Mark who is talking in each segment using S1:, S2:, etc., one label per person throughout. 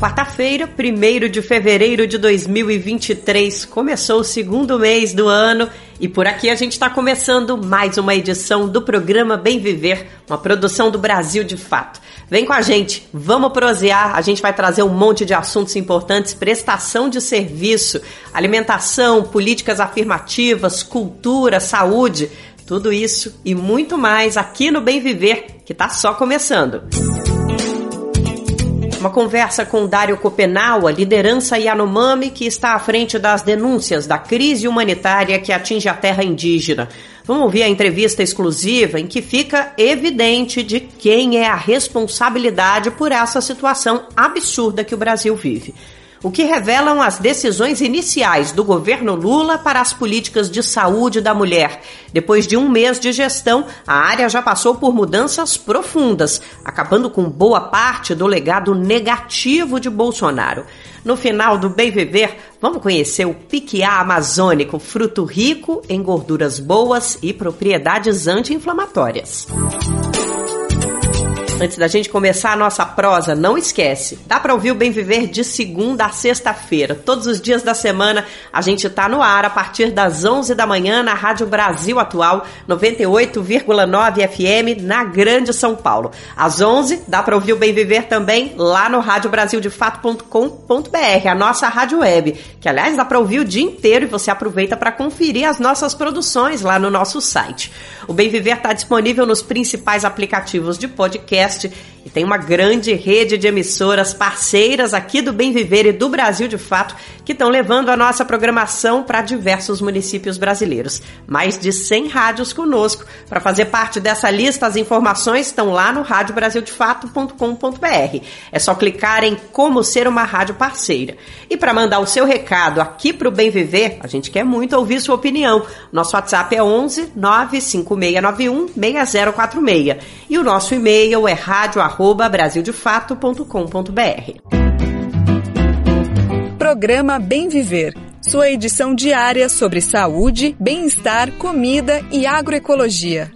S1: Quarta-feira, 1 de fevereiro de 2023, começou o segundo mês do ano e por aqui a gente está começando mais uma edição do programa Bem Viver, uma produção do Brasil de Fato. Vem com a gente, vamos prosear, a gente vai trazer um monte de assuntos importantes, prestação de serviço, alimentação, políticas afirmativas, cultura, saúde, tudo isso e muito mais aqui no Bem Viver, que está só começando. Música uma conversa com Dário Copenaua, liderança Yanomami, que está à frente das denúncias da crise humanitária que atinge a terra indígena. Vamos ouvir a entrevista exclusiva em que fica evidente de quem é a responsabilidade por essa situação absurda que o Brasil vive o que revelam as decisões iniciais do governo Lula para as políticas de saúde da mulher. Depois de um mês de gestão, a área já passou por mudanças profundas, acabando com boa parte do legado negativo de Bolsonaro. No final do Bem Viver, vamos conhecer o piquiá amazônico, fruto rico em gorduras boas e propriedades anti-inflamatórias. Antes da gente começar a nossa prosa, não esquece, dá para ouvir o Bem Viver de segunda a sexta-feira. Todos os dias da semana a gente tá no ar a partir das 11 da manhã na Rádio Brasil Atual 98,9 FM na Grande São Paulo. Às 11 dá para ouvir o Bem Viver também lá no radiobrasildefato.com.br, a nossa rádio web, que aliás dá para ouvir o dia inteiro e você aproveita para conferir as nossas produções lá no nosso site. O Bem Viver está disponível nos principais aplicativos de podcast Podcast e tem uma grande rede de emissoras parceiras aqui do Bem Viver e do Brasil de Fato que estão levando a nossa programação para diversos municípios brasileiros. Mais de 100 rádios conosco. Para fazer parte dessa lista, as informações estão lá no radiobrasildefato.com.br. É só clicar em como ser uma rádio parceira. E para mandar o seu recado aqui para o Bem Viver, a gente quer muito ouvir sua opinião. Nosso WhatsApp é 11 95691 6046 e o nosso e-mail é rádio@brasildefato.com.br.
S2: Programa Bem Viver, sua edição diária sobre saúde, bem-estar, comida e agroecologia.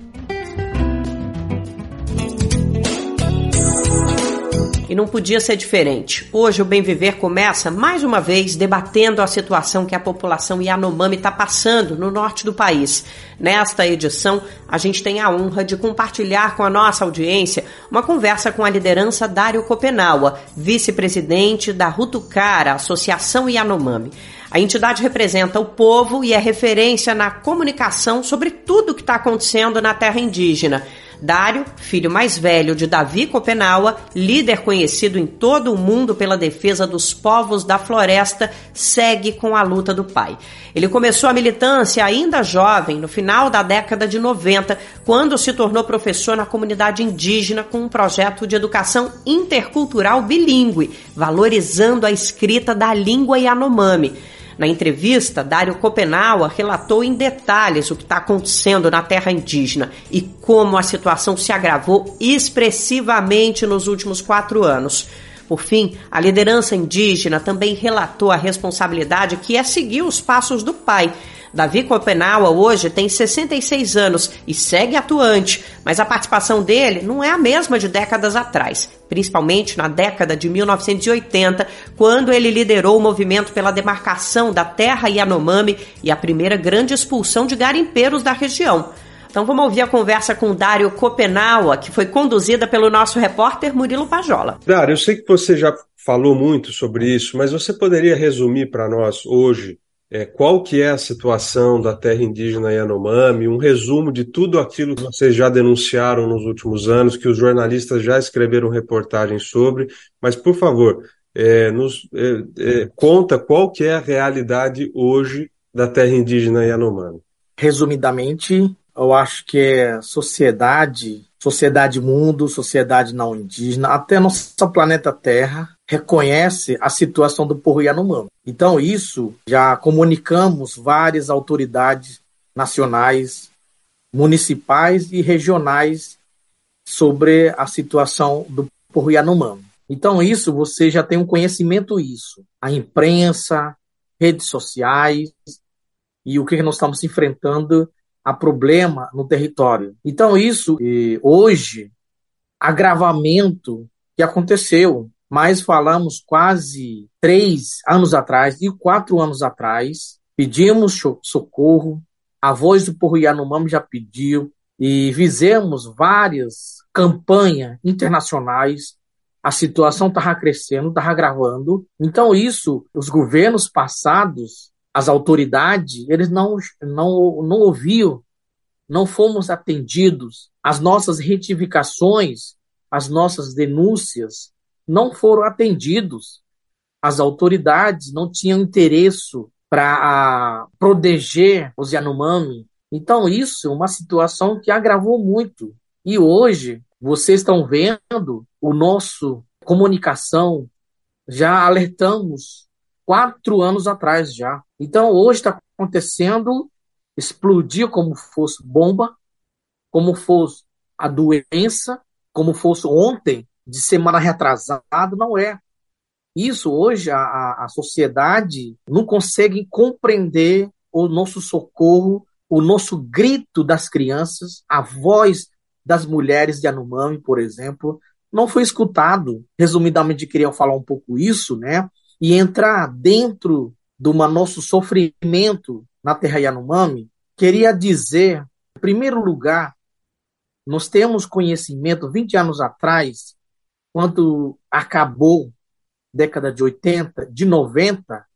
S1: E não podia ser diferente. Hoje o Bem Viver começa mais uma vez debatendo a situação que a população Yanomami está passando no norte do país. Nesta edição, a gente tem a honra de compartilhar com a nossa audiência uma conversa com a liderança Dário Copenaua, vice-presidente da Rutucara, Associação Yanomami. A entidade representa o povo e é referência na comunicação sobre tudo o que está acontecendo na terra indígena. Dário, filho mais velho de Davi Copenaua, líder conhecido em todo o mundo pela defesa dos povos da floresta, segue com a luta do pai. Ele começou a militância ainda jovem, no final da década de 90, quando se tornou professor na comunidade indígena com um projeto de educação intercultural bilíngue, valorizando a escrita da língua Yanomami. Na entrevista, Dário Copenaua relatou em detalhes o que está acontecendo na terra indígena e como a situação se agravou expressivamente nos últimos quatro anos. Por fim, a liderança indígena também relatou a responsabilidade que é seguir os passos do pai Davi Copenaua hoje tem 66 anos e segue atuante, mas a participação dele não é a mesma de décadas atrás, principalmente na década de 1980, quando ele liderou o movimento pela demarcação da terra Yanomami e a primeira grande expulsão de garimpeiros da região. Então vamos ouvir a conversa com Dário Copenaua, que foi conduzida pelo nosso repórter Murilo Pajola.
S3: Dário, eu sei que você já falou muito sobre isso, mas você poderia resumir para nós hoje é, qual que é a situação da terra indígena Yanomami, um resumo de tudo aquilo que vocês já denunciaram nos últimos anos, que os jornalistas já escreveram reportagens sobre, mas por favor, é, nos é, é conta qual que é a realidade hoje da terra indígena Yanomami.
S4: Resumidamente, eu acho que é sociedade, sociedade mundo, sociedade não indígena, até nosso planeta Terra reconhece a situação do povo Yanomami. Então, isso já comunicamos várias autoridades nacionais, municipais e regionais sobre a situação do povo Yanomami. Então, isso você já tem um conhecimento isso. A imprensa, redes sociais e o que nós estamos enfrentando a problema no território. Então, isso, hoje, agravamento que aconteceu. Mas falamos quase três anos atrás e quatro anos atrás, pedimos socorro, a voz do Porro Yanomami já pediu, e fizemos várias campanhas internacionais. A situação estava crescendo, estava gravando. Então, isso, os governos passados, as autoridades, eles não, não, não ouviam, não fomos atendidos. As nossas retificações, as nossas denúncias não foram atendidos. As autoridades não tinham interesse para proteger os Yanomami, então, isso é uma situação que agravou muito. E hoje, vocês estão vendo o nosso comunicação, já alertamos quatro anos atrás já. Então, hoje está acontecendo, explodir como fosse bomba, como fosse a doença, como fosse ontem, de semana retrasada, não é. Isso hoje a, a sociedade não consegue compreender o nosso socorro o nosso grito das crianças, a voz das mulheres de Anomami, por exemplo, não foi escutado. Resumidamente, queria falar um pouco isso, né? E entrar dentro do nosso sofrimento na terra Yanomami, queria dizer, em primeiro lugar, nós temos conhecimento 20 anos atrás, quando acabou década de 80, de 90,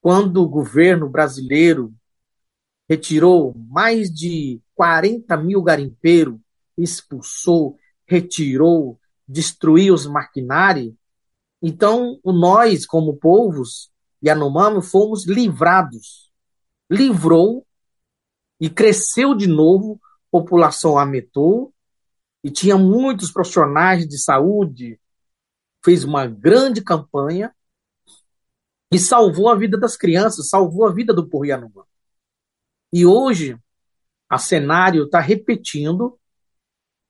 S4: quando o governo brasileiro retirou mais de 40 mil garimpeiros, expulsou, retirou, destruiu os maquinários. Então, nós, como povos Yanomami, fomos livrados. Livrou e cresceu de novo, população aumentou, e tinha muitos profissionais de saúde, fez uma grande campanha e salvou a vida das crianças, salvou a vida do povo. E hoje, a cenário está repetindo,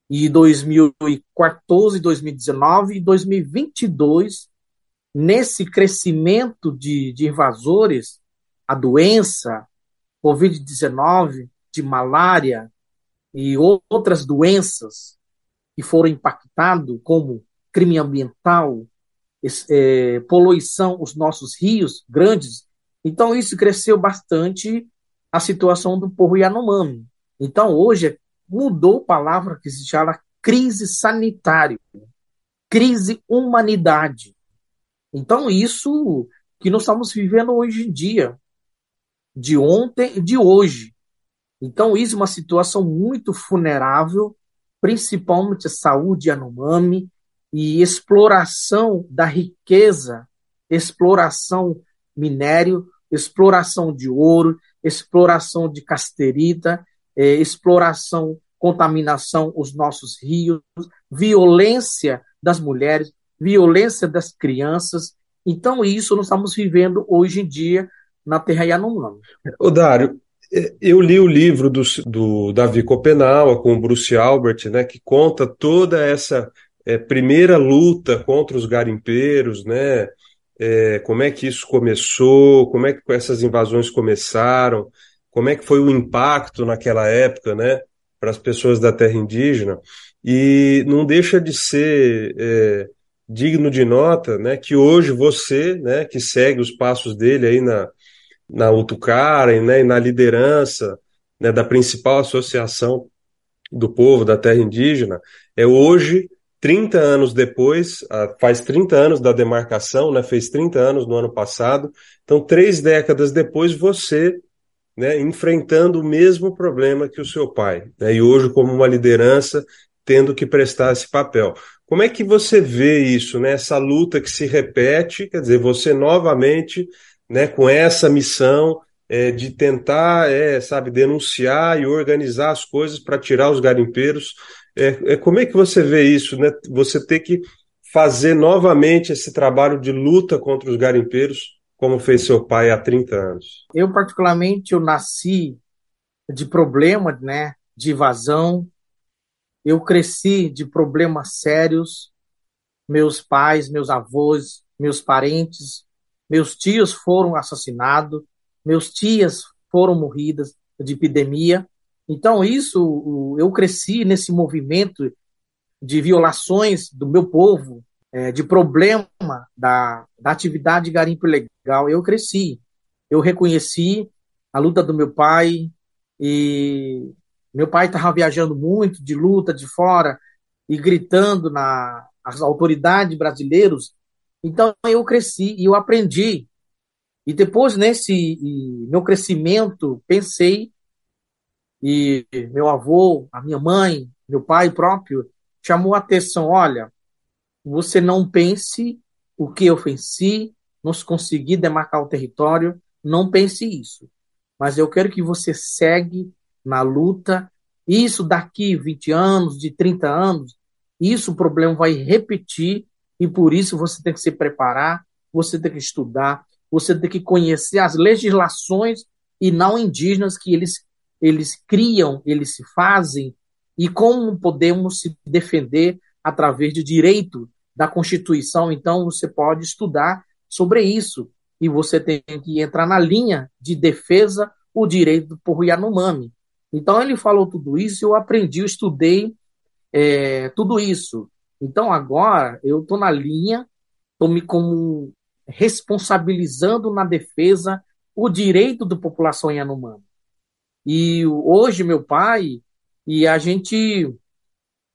S4: e 2014, 2019 e 2022, nesse crescimento de, de invasores, a doença, Covid-19, de malária e outras doenças que foram impactadas, como crime ambiental, é, poluição, os nossos rios grandes. Então, isso cresceu bastante a situação do povo Yanomami. Então, hoje, mudou a palavra que se chama crise sanitária, crise humanidade. Então, isso que nós estamos vivendo hoje em dia, de ontem e de hoje. Então, isso é uma situação muito vulnerável, principalmente saúde Yanomami e exploração da riqueza, exploração minério, exploração de ouro, exploração de casterita, é, exploração, contaminação os nossos rios, violência das mulheres, violência das crianças. Então, isso nós estamos vivendo hoje em dia na Terra Yanomami.
S3: Dário, eu li o livro do, do Davi Copenaua com o Bruce Albert, né, que conta toda essa é, primeira luta contra os garimpeiros, né, é, como é que isso começou, como é que essas invasões começaram, como é que foi o impacto naquela época, né, para as pessoas da terra indígena, e não deixa de ser é, digno de nota, né, que hoje você, né, que segue os passos dele aí na, na Utucara né, e na liderança né, da principal associação do povo da terra indígena, é hoje 30 anos depois, faz 30 anos da demarcação, né, fez 30 anos no ano passado, então três décadas depois você né, enfrentando o mesmo problema que o seu pai, né, e hoje como uma liderança tendo que prestar esse papel. Como é que você vê isso, né, essa luta que se repete, quer dizer, você novamente né, com essa missão é, de tentar, é, sabe, denunciar e organizar as coisas para tirar os garimpeiros é, é, como é que você vê isso, né? Você ter que fazer novamente esse trabalho de luta contra os garimpeiros, como fez seu pai há 30 anos?
S4: Eu, particularmente, eu nasci de problemas, né? De evasão. Eu cresci de problemas sérios. meus pais, meus avós, meus parentes, meus tios foram assassinados, meus tias foram morridas de epidemia. Então, isso, eu cresci nesse movimento de violações do meu povo, é, de problema da, da atividade de garimpo ilegal. Eu cresci, eu reconheci a luta do meu pai e meu pai estava viajando muito de luta de fora e gritando na as autoridades brasileiras. Então eu cresci e eu aprendi. E depois nesse meu crescimento pensei e meu avô, a minha mãe, meu pai próprio chamou a atenção, olha, você não pense o que eu venci, não conseguir demarcar o território, não pense isso. Mas eu quero que você segue na luta. Isso daqui 20 anos, de 30 anos, isso o problema vai repetir e por isso você tem que se preparar, você tem que estudar, você tem que conhecer as legislações e não indígenas que eles eles criam, eles se fazem e como podemos se defender através de direito da Constituição. Então você pode estudar sobre isso e você tem que entrar na linha de defesa o direito do povo Yanomami. Então ele falou tudo isso, eu aprendi, eu estudei é, tudo isso. Então agora eu estou na linha, estou me como responsabilizando na defesa o direito da população Yanomami. E hoje meu pai e a gente,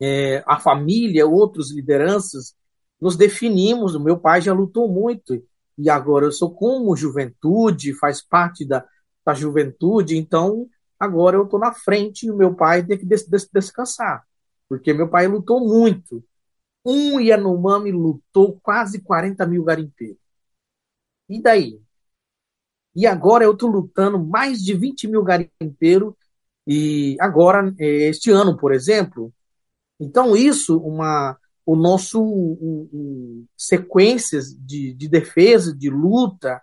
S4: é, a família, outras lideranças, nos definimos. O meu pai já lutou muito e agora eu sou como juventude, faz parte da, da juventude, então agora eu estou na frente e o meu pai tem que des des descansar, porque meu pai lutou muito. Um Yanomami lutou quase 40 mil garimpeiros. E daí? E agora eu estou lutando mais de 20 mil garimpeiros, e agora, é, este ano, por exemplo. Então, isso, uma, o nosso um, um, sequências de, de defesa, de luta,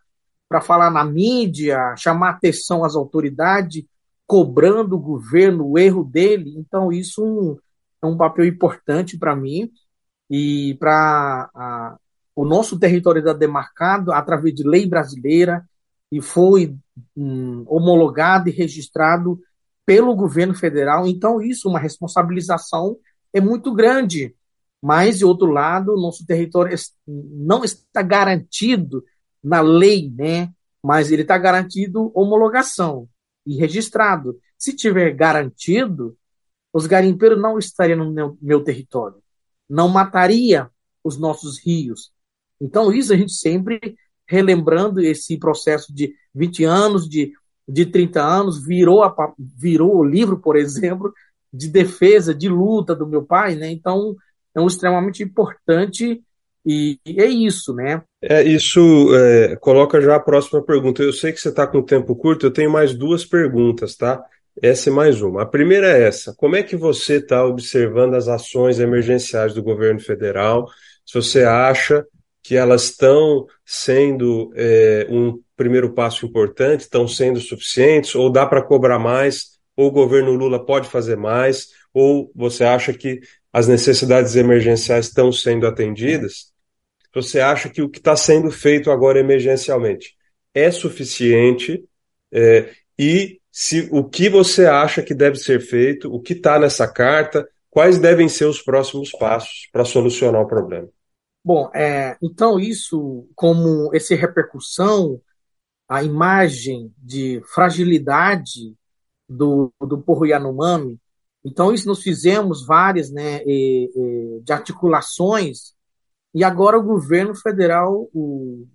S4: para falar na mídia, chamar atenção às autoridades, cobrando o governo o erro dele. Então, isso um, é um papel importante para mim e para o nosso território está demarcado através de lei brasileira e foi hum, homologado e registrado pelo governo federal. Então, isso, uma responsabilização é muito grande. Mas, de outro lado, nosso território não está garantido na lei, né? Mas ele está garantido homologação e registrado. Se tiver garantido, os garimpeiros não estariam no meu território, não mataria os nossos rios. Então, isso a gente sempre relembrando esse processo de 20 anos, de, de 30 anos, virou, a, virou o livro, por exemplo, de defesa, de luta do meu pai, né? Então, é um extremamente importante e, e é isso, né?
S3: É, isso é, coloca já a próxima pergunta. Eu sei que você está com tempo curto, eu tenho mais duas perguntas, tá? Essa é mais uma. A primeira é essa: como é que você está observando as ações emergenciais do governo federal? Se você acha que elas estão sendo é, um primeiro passo importante, estão sendo suficientes, ou dá para cobrar mais, ou o governo Lula pode fazer mais, ou você acha que as necessidades emergenciais estão sendo atendidas? Você acha que o que está sendo feito agora emergencialmente é suficiente? É, e se o que você acha que deve ser feito, o que está nessa carta, quais devem ser os próximos passos para solucionar o problema?
S4: Bom, é, então isso, como essa repercussão, a imagem de fragilidade do, do povo Yanomami, então isso nós fizemos várias né, de articulações e agora o governo federal o,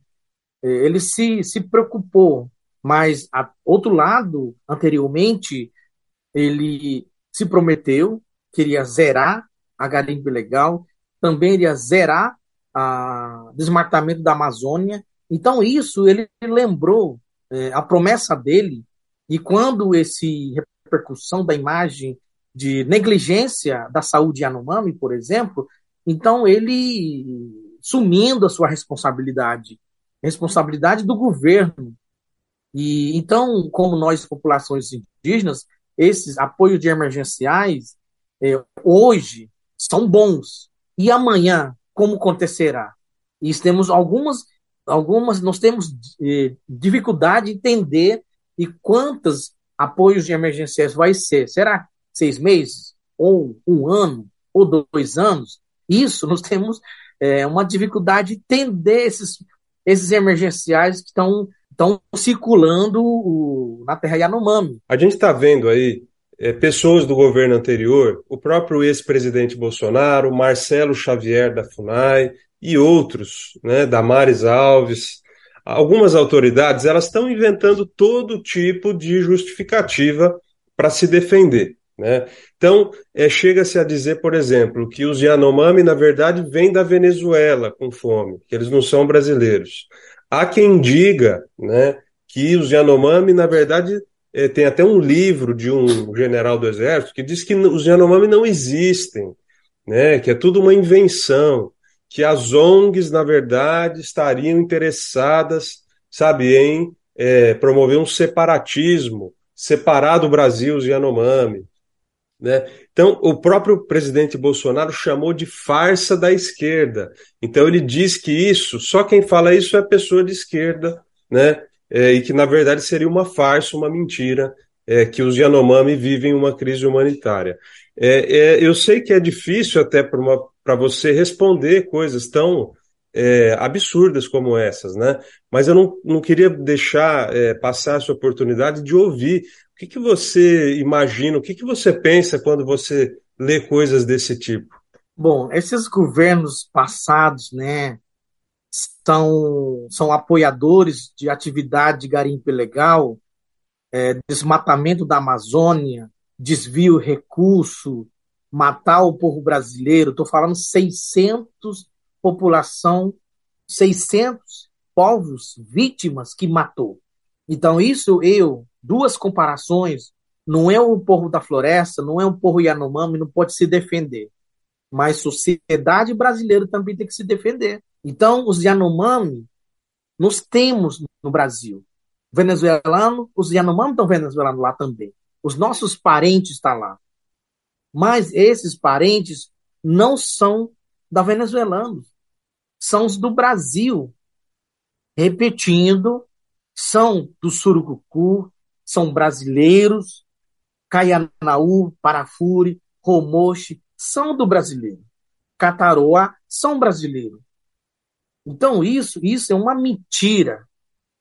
S4: ele se, se preocupou, mas a outro lado, anteriormente, ele se prometeu que iria zerar a garimpa ilegal, também iria zerar o desmatamento da Amazônia. Então isso ele lembrou é, a promessa dele e quando esse repercussão da imagem de negligência da saúde Yanomami, por exemplo, então ele sumindo a sua responsabilidade, responsabilidade do governo. E então, como nós populações indígenas, esses apoios de emergenciais é, hoje são bons e amanhã como acontecerá. E temos algumas, algumas nós temos eh, dificuldade de entender e quantos apoios de emergências vai ser. Será seis meses? Ou um ano? Ou dois anos? Isso nós temos é, uma dificuldade de entender esses, esses emergenciais que estão estão circulando o, na terra Yanomami.
S3: A gente está vendo aí é, pessoas do governo anterior, o próprio ex-presidente Bolsonaro, Marcelo Xavier da FUNAI e outros, né, Damares Alves, algumas autoridades, elas estão inventando todo tipo de justificativa para se defender. Né? Então, é, chega-se a dizer, por exemplo, que os Yanomami, na verdade, vêm da Venezuela com fome, que eles não são brasileiros. Há quem diga né, que os Yanomami, na verdade, é, tem até um livro de um general do exército que diz que os Yanomami não existem, né, que é tudo uma invenção, que as ONGs, na verdade, estariam interessadas, sabe, em é, promover um separatismo, separar do Brasil os Yanomami. Né? Então, o próprio presidente Bolsonaro chamou de farsa da esquerda. Então, ele diz que isso, só quem fala isso é pessoa de esquerda, né? É, e que, na verdade, seria uma farsa, uma mentira, é, que os Yanomami vivem uma crise humanitária. É, é eu sei que é difícil até para você responder coisas tão é, absurdas como essas, né? Mas eu não, não queria deixar é, passar essa oportunidade de ouvir o que, que você imagina, o que, que você pensa quando você lê coisas desse tipo?
S4: Bom, esses governos passados, né, são, são apoiadores de atividade de garimpo ilegal, é, desmatamento da Amazônia, desvio recurso, matar o povo brasileiro. Estou falando 600 população, 600 povos vítimas que matou. Então, isso eu, duas comparações, não é o povo da floresta, não é um povo Yanomami, não pode se defender. Mas sociedade brasileira também tem que se defender. Então, os Yanomami, nós temos no Brasil. Venezuelano, os Yanomami estão venezuelanos lá também. Os nossos parentes estão lá. Mas esses parentes não são da Venezuela, são os do Brasil. Repetindo, são do Surucucu, são brasileiros, Caianaú, Parafure, Romoche, são do brasileiro. Cataroa são brasileiros. Então, isso, isso é uma mentira.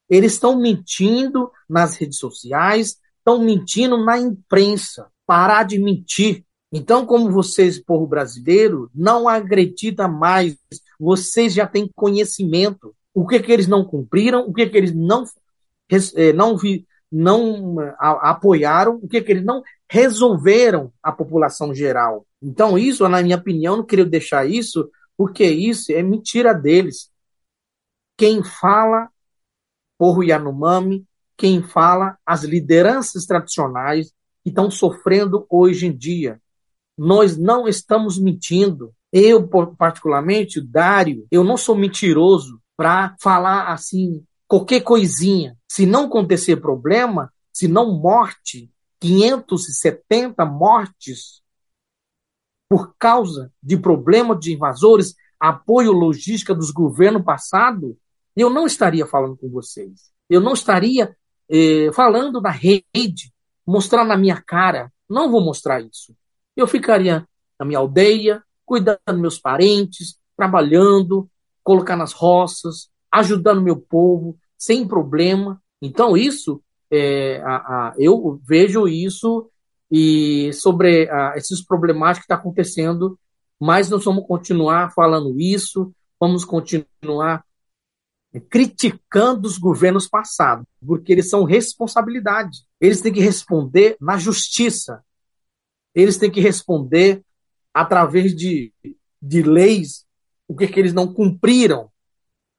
S4: Eles estão mentindo nas redes sociais, estão mentindo na imprensa. Parar de mentir. Então, como vocês, povo brasileiro, não acredita mais, vocês já têm conhecimento. O que, que eles não cumpriram, o que, que eles não, eh, não, vi, não a, apoiaram, o que, que eles não resolveram a população geral. Então, isso, na minha opinião, não queria deixar isso, porque isso é mentira deles. Quem fala, Porro Yanomami, quem fala, as lideranças tradicionais que estão sofrendo hoje em dia. Nós não estamos mentindo. Eu, particularmente, Dário, eu não sou mentiroso para falar assim qualquer coisinha. Se não acontecer problema, se não morte, 570 mortes por causa de problema de invasores, apoio logística dos governos passados, eu não estaria falando com vocês. Eu não estaria eh, falando na rede, mostrar na minha cara. Não vou mostrar isso. Eu ficaria na minha aldeia, cuidando dos meus parentes, trabalhando, colocar nas roças, ajudando meu povo, sem problema. Então, isso, é, a, a, eu vejo isso e sobre a, esses problemáticos que estão tá acontecendo, mas nós vamos continuar falando isso, vamos continuar criticando os governos passados, porque eles são responsabilidade. Eles têm que responder na justiça eles têm que responder através de, de leis o que, que eles não cumpriram,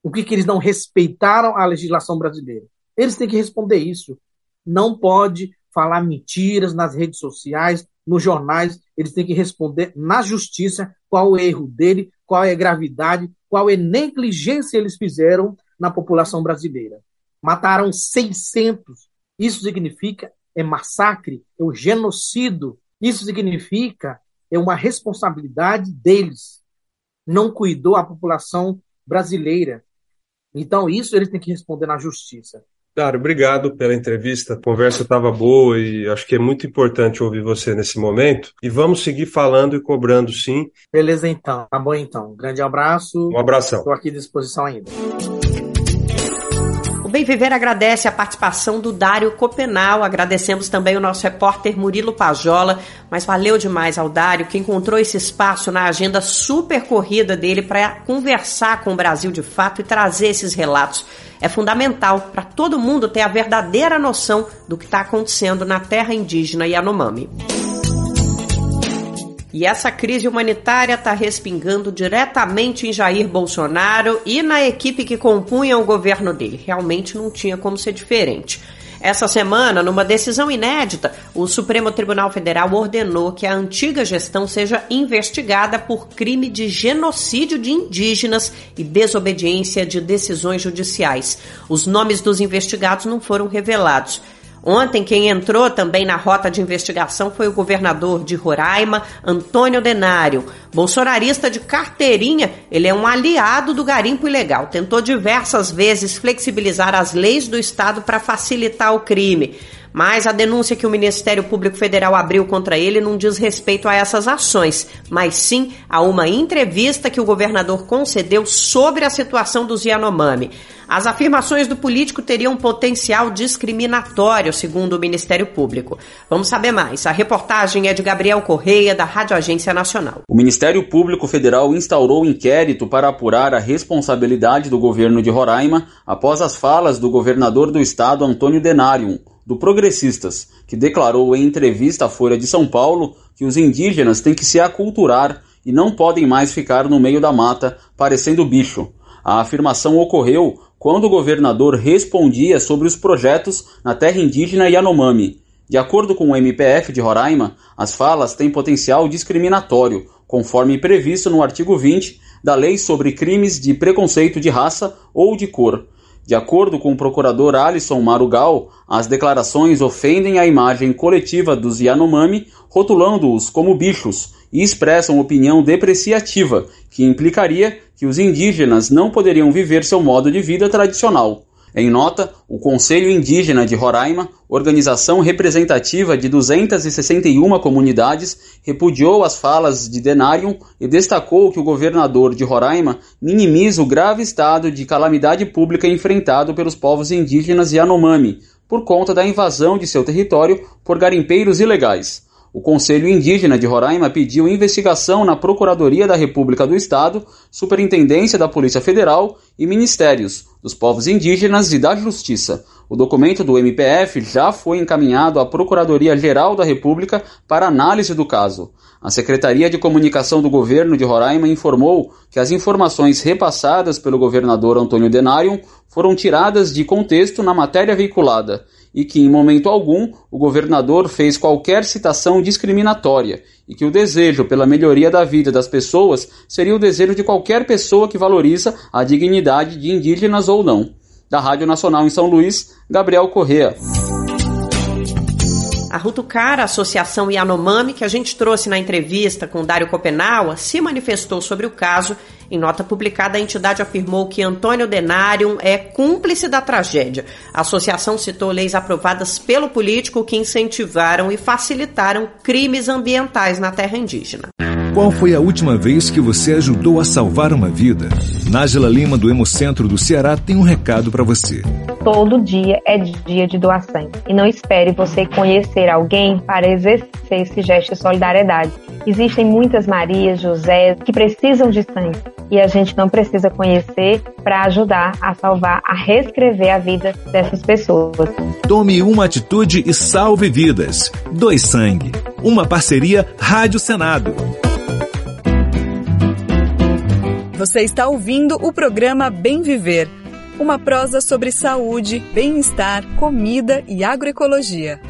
S4: o que, que eles não respeitaram a legislação brasileira. Eles têm que responder isso. Não pode falar mentiras nas redes sociais, nos jornais. Eles têm que responder na justiça qual o erro dele, qual é a gravidade, qual é a negligência eles fizeram na população brasileira. Mataram 600. Isso significa é massacre, é o genocídio isso significa é uma responsabilidade deles. não cuidou a população brasileira. Então, isso eles têm que responder na justiça.
S3: Dário, obrigado pela entrevista. A conversa estava boa e acho que é muito importante ouvir você nesse momento. E vamos seguir falando e cobrando, sim.
S4: Beleza, então. Tá bom, então. Grande abraço.
S3: Um abração.
S4: Estou aqui à disposição ainda.
S1: Bem Viver agradece a participação do Dário Copenal, agradecemos também o nosso repórter Murilo Pajola, mas valeu demais ao Dário que encontrou esse espaço na agenda super corrida dele para conversar com o Brasil de fato e trazer esses relatos. É fundamental para todo mundo ter a verdadeira noção do que está acontecendo na terra indígena Yanomami. E essa crise humanitária está respingando diretamente em Jair Bolsonaro e na equipe que compunha o governo dele. Realmente não tinha como ser diferente. Essa semana, numa decisão inédita, o Supremo Tribunal Federal ordenou que a antiga gestão seja investigada por crime de genocídio de indígenas e desobediência de decisões judiciais. Os nomes dos investigados não foram revelados. Ontem, quem entrou também na rota de investigação foi o governador de Roraima, Antônio Denário. Bolsonarista de carteirinha, ele é um aliado do garimpo ilegal. Tentou diversas vezes flexibilizar as leis do Estado para facilitar o crime. Mas a denúncia que o Ministério Público Federal abriu contra ele não diz respeito a essas ações, mas sim a uma entrevista que o governador concedeu sobre a situação dos Yanomami. As afirmações do político teriam potencial discriminatório, segundo o Ministério Público. Vamos saber mais. A reportagem é de Gabriel Correia, da Rádio Agência Nacional.
S5: O Ministério Público Federal instaurou um inquérito para apurar a responsabilidade do governo de Roraima após as falas do governador do estado, Antônio Denário, do Progressistas, que declarou em entrevista à Folha de São Paulo que os indígenas têm que se aculturar e não podem mais ficar no meio da mata parecendo bicho. A afirmação ocorreu quando o governador respondia sobre os projetos na terra indígena Yanomami. De acordo com o MPF de Roraima, as falas têm potencial discriminatório, conforme previsto no artigo 20 da Lei sobre Crimes de Preconceito de Raça ou de Cor. De acordo com o procurador Alisson Marugal, as declarações ofendem a imagem coletiva dos Yanomami, rotulando-os como bichos, e expressam opinião depreciativa, que implicaria que os indígenas não poderiam viver seu modo de vida tradicional. Em nota, o Conselho Indígena de Roraima, organização representativa de 261 comunidades, repudiou as falas de Denarium e destacou que o governador de Roraima minimiza o grave estado de calamidade pública enfrentado pelos povos indígenas Yanomami, por conta da invasão de seu território por garimpeiros ilegais. O Conselho Indígena de Roraima pediu investigação na Procuradoria da República do Estado, Superintendência da Polícia Federal e Ministérios dos Povos Indígenas e da Justiça. O documento do MPF já foi encaminhado à Procuradoria-Geral da República para análise do caso. A Secretaria de Comunicação do Governo de Roraima informou que as informações repassadas pelo governador Antônio Denário foram tiradas de contexto na matéria veiculada e que, em momento algum, o governador fez qualquer citação discriminatória e que o desejo pela melhoria da vida das pessoas seria o desejo de qualquer pessoa que valoriza a dignidade de indígenas ou não. Da Rádio Nacional em São Luís, Gabriel Correa.
S1: A Rutucara, a Associação Yanomami, que a gente trouxe na entrevista com Dário Copenaua, se manifestou sobre o caso. Em nota publicada, a entidade afirmou que Antônio Denário é cúmplice da tragédia. A associação citou leis aprovadas pelo político que incentivaram e facilitaram crimes ambientais na terra indígena.
S6: Qual foi a última vez que você ajudou a salvar uma vida? Nájila Lima, do Hemocentro do Ceará, tem um recado para você.
S7: Todo dia é dia de doar sangue. E não espere você conhecer alguém para exercer esse gesto de solidariedade. Existem muitas Marias, José que precisam de sangue. E a gente não precisa conhecer para ajudar a salvar, a reescrever a vida dessas pessoas.
S6: Tome uma atitude e salve vidas. Doe sangue. Uma parceria Rádio Senado.
S2: Você está ouvindo o programa Bem Viver, uma prosa sobre saúde, bem-estar, comida e agroecologia.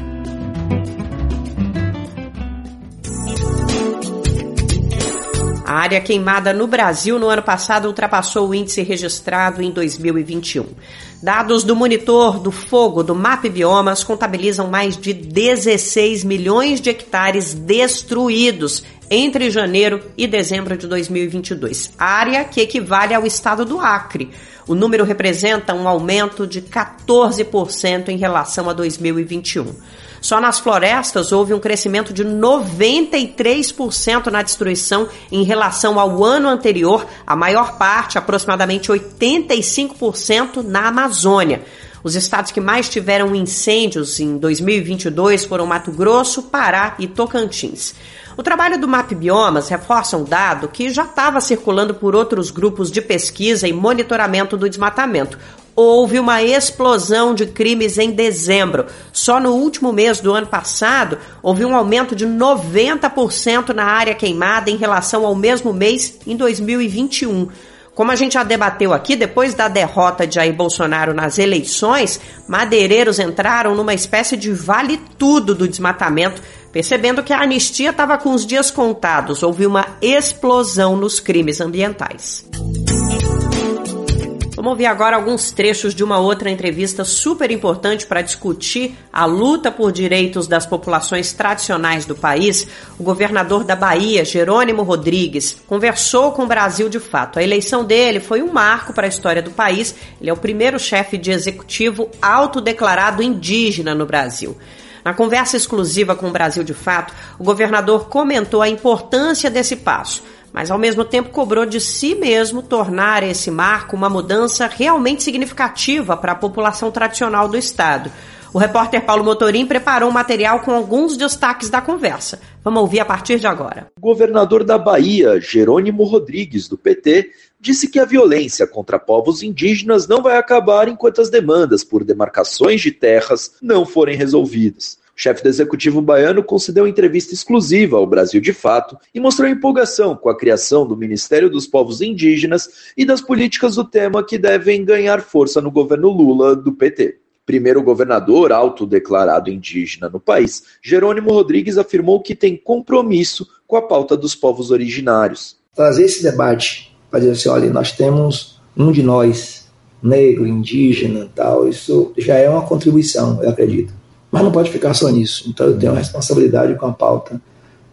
S1: A área queimada no Brasil no ano passado ultrapassou o índice registrado em 2021. Dados do monitor do fogo do MAP Biomas contabilizam mais de 16 milhões de hectares destruídos entre janeiro e dezembro de 2022, área que equivale ao estado do Acre. O número representa um aumento de 14% em relação a 2021. Só nas florestas houve um crescimento de 93% na destruição em relação ao ano anterior, a maior parte, aproximadamente 85%, na Amazônia. Os estados que mais tiveram incêndios em 2022 foram Mato Grosso, Pará e Tocantins. O trabalho do Map Biomas reforça um dado que já estava circulando por outros grupos de pesquisa e monitoramento do desmatamento. Houve uma explosão de crimes em dezembro. Só no último mês do ano passado, houve um aumento de 90% na área queimada em relação ao mesmo mês em 2021. Como a gente já debateu aqui, depois da derrota de Jair Bolsonaro nas eleições, madeireiros entraram numa espécie de vale tudo do desmatamento Percebendo que a anistia estava com os dias contados, houve uma explosão nos crimes ambientais. Vamos ouvir agora alguns trechos de uma outra entrevista super importante para discutir a luta por direitos das populações tradicionais do país. O governador da Bahia, Jerônimo Rodrigues, conversou com o Brasil de fato. A eleição dele foi um marco para a história do país. Ele é o primeiro chefe de executivo autodeclarado indígena no Brasil. Na conversa exclusiva com o Brasil de Fato, o governador comentou a importância desse passo, mas ao mesmo tempo cobrou de si mesmo tornar esse marco uma mudança realmente significativa para a população tradicional do estado. O repórter Paulo Motorim preparou um material com alguns destaques da conversa. Vamos ouvir a partir de agora.
S8: O governador da Bahia, Jerônimo Rodrigues, do PT, disse que a violência contra povos indígenas não vai acabar enquanto as demandas por demarcações de terras não forem resolvidas. O chefe do executivo baiano concedeu entrevista exclusiva ao Brasil de Fato e mostrou empolgação com a criação do Ministério dos Povos Indígenas e das políticas do tema que devem ganhar força no governo Lula do PT. Primeiro governador autodeclarado indígena no país, Jerônimo Rodrigues afirmou que tem compromisso com a pauta dos povos originários.
S9: Trazer esse debate para dizer assim, olha, nós temos um de nós, negro, indígena, tal, isso já é uma contribuição, eu acredito. Mas não pode ficar só nisso. Então eu tenho uma responsabilidade com a pauta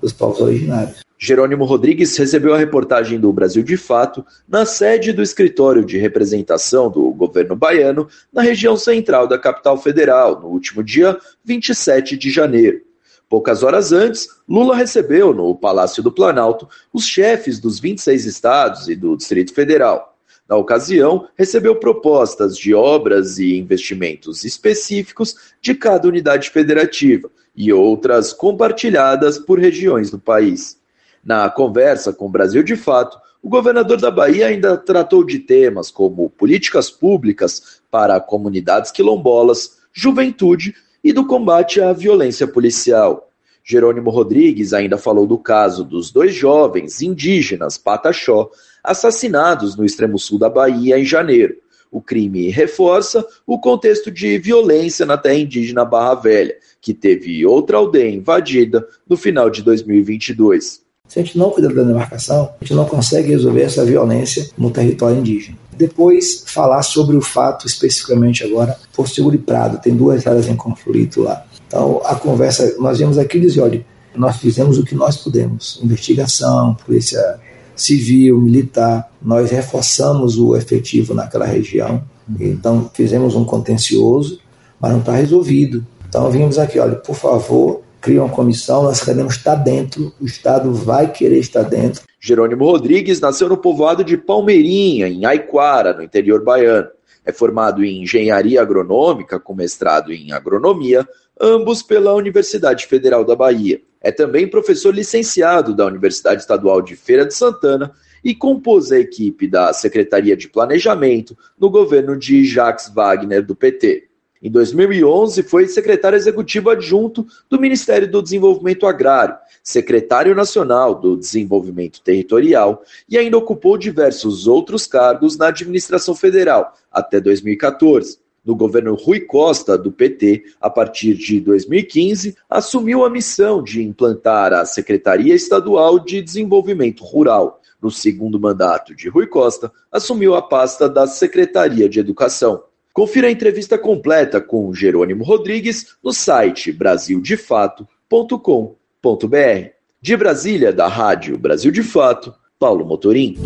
S9: dos povos originários.
S8: Jerônimo Rodrigues recebeu a reportagem do Brasil de Fato na sede do escritório de representação do governo baiano na região central da capital federal, no último dia 27 de janeiro. Poucas horas antes, Lula recebeu no Palácio do Planalto os chefes dos 26 estados e do Distrito Federal. Na ocasião, recebeu propostas de obras e investimentos específicos de cada unidade federativa e outras compartilhadas por regiões do país. Na conversa com o Brasil de Fato, o governador da Bahia ainda tratou de temas como políticas públicas para comunidades quilombolas, juventude e do combate à violência policial. Jerônimo Rodrigues ainda falou do caso dos dois jovens indígenas Pataxó assassinados no extremo sul da Bahia em janeiro. O crime reforça o contexto de violência na terra indígena Barra Velha, que teve outra aldeia invadida no final de 2022.
S9: Se a gente não cuidar da demarcação, a gente não consegue resolver essa violência no território indígena. Depois, falar sobre o fato especificamente agora, por Seguro e Prado, tem duas áreas em conflito lá. Então, a conversa, nós vimos aqui dizer, olha, nós fizemos o que nós pudemos, investigação, polícia civil, militar, nós reforçamos o efetivo naquela região, então fizemos um contencioso, mas não está resolvido. Então vimos aqui, olha, por favor, cria uma comissão, nós queremos estar dentro, o Estado vai querer estar dentro.
S8: Jerônimo Rodrigues nasceu no povoado de Palmeirinha, em Aiquara, no interior baiano. É formado em engenharia agronômica, com mestrado em agronomia, ambos pela Universidade Federal da Bahia. É também professor licenciado da Universidade Estadual de Feira de Santana e compôs a equipe da Secretaria de Planejamento no governo de Jacques Wagner, do PT. Em 2011, foi secretário executivo adjunto do Ministério do Desenvolvimento Agrário, secretário nacional do Desenvolvimento Territorial e ainda ocupou diversos outros cargos na administração federal até 2014. No governo Rui Costa, do PT, a partir de 2015, assumiu a missão de implantar a Secretaria Estadual de Desenvolvimento Rural. No segundo mandato de Rui Costa, assumiu a pasta da Secretaria de Educação. Confira a entrevista completa com Jerônimo Rodrigues no site brasildefato.com.br. De Brasília, da Rádio Brasil de Fato, Paulo Motorim.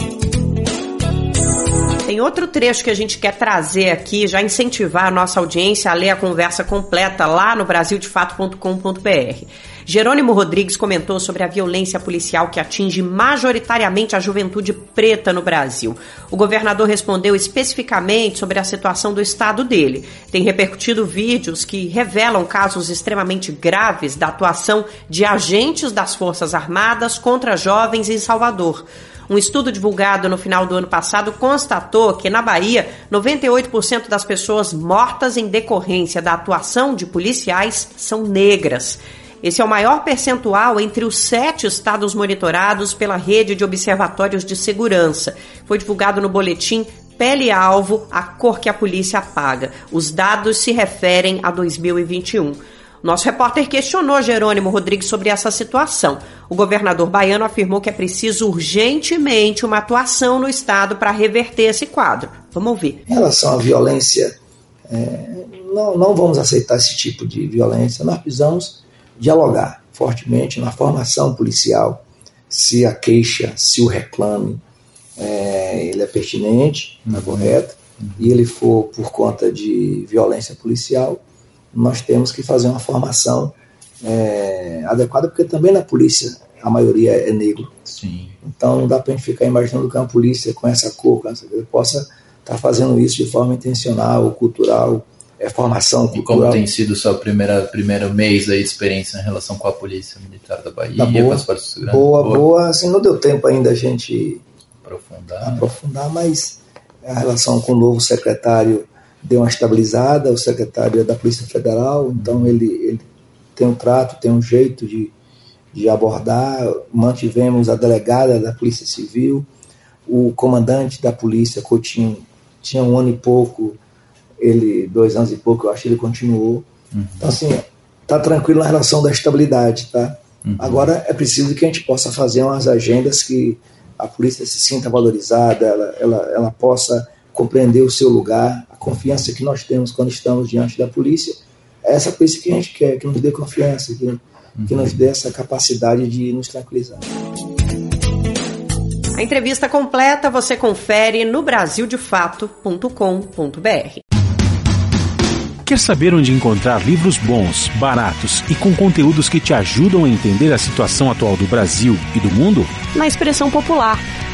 S1: Tem outro trecho que a gente quer trazer aqui, já incentivar a nossa audiência a ler a conversa completa lá no brasildefato.com.br. Jerônimo Rodrigues comentou sobre a violência policial que atinge majoritariamente a juventude preta no Brasil. O governador respondeu especificamente sobre a situação do estado dele. Tem repercutido vídeos que revelam casos extremamente graves da atuação de agentes das Forças Armadas contra jovens em Salvador. Um estudo divulgado no final do ano passado constatou que na Bahia, 98% das pessoas mortas em decorrência da atuação de policiais são negras. Esse é o maior percentual entre os sete estados monitorados pela rede de observatórios de segurança. Foi divulgado no boletim Pele Alvo, a cor que a polícia apaga. Os dados se referem a 2021. Nosso repórter questionou Jerônimo Rodrigues sobre essa situação. O governador baiano afirmou que é preciso urgentemente uma atuação no Estado para reverter esse quadro. Vamos ouvir.
S9: Em relação à violência, é, não, não vamos aceitar esse tipo de violência. Nós precisamos dialogar fortemente na formação policial, se a queixa, se o reclame, é, ele é pertinente, é correto, e ele for por conta de violência policial, nós temos que fazer uma formação é, adequada, porque também na polícia a maioria é negro.
S10: Sim.
S9: Então não dá para a gente ficar imaginando que uma polícia com essa cor, com essa, possa estar tá fazendo isso de forma intencional, cultural, é formação cultural.
S10: E como tem sido o seu primeiro, primeiro mês aí de experiência em relação com a Polícia Militar da Bahia, tá boa, com as Forças
S9: Segurança? Boa, boa, boa. Assim, não deu tempo ainda a gente
S10: aprofundar,
S9: aprofundar mas a relação com o novo secretário deu uma estabilizada, o secretário é da Polícia Federal, então ele, ele tem um trato, tem um jeito de, de abordar. Mantivemos a delegada da Polícia Civil, o comandante da Polícia, Coutinho, tinha um ano e pouco, ele, dois anos e pouco, eu acho que ele continuou. Uhum. Então, assim, tá tranquilo na relação da estabilidade, tá? Uhum. Agora é preciso que a gente possa fazer umas agendas que a polícia se sinta valorizada, ela, ela, ela possa compreender o seu lugar, confiança que nós temos quando estamos diante da polícia. É essa polícia que a gente quer, que nos dê confiança, que, que nos dê essa capacidade de nos tranquilizar.
S1: A entrevista completa você confere no brasildefato.com.br.
S11: Quer saber onde encontrar livros bons, baratos e com conteúdos que te ajudam a entender a situação atual do Brasil e do mundo?
S1: Na Expressão Popular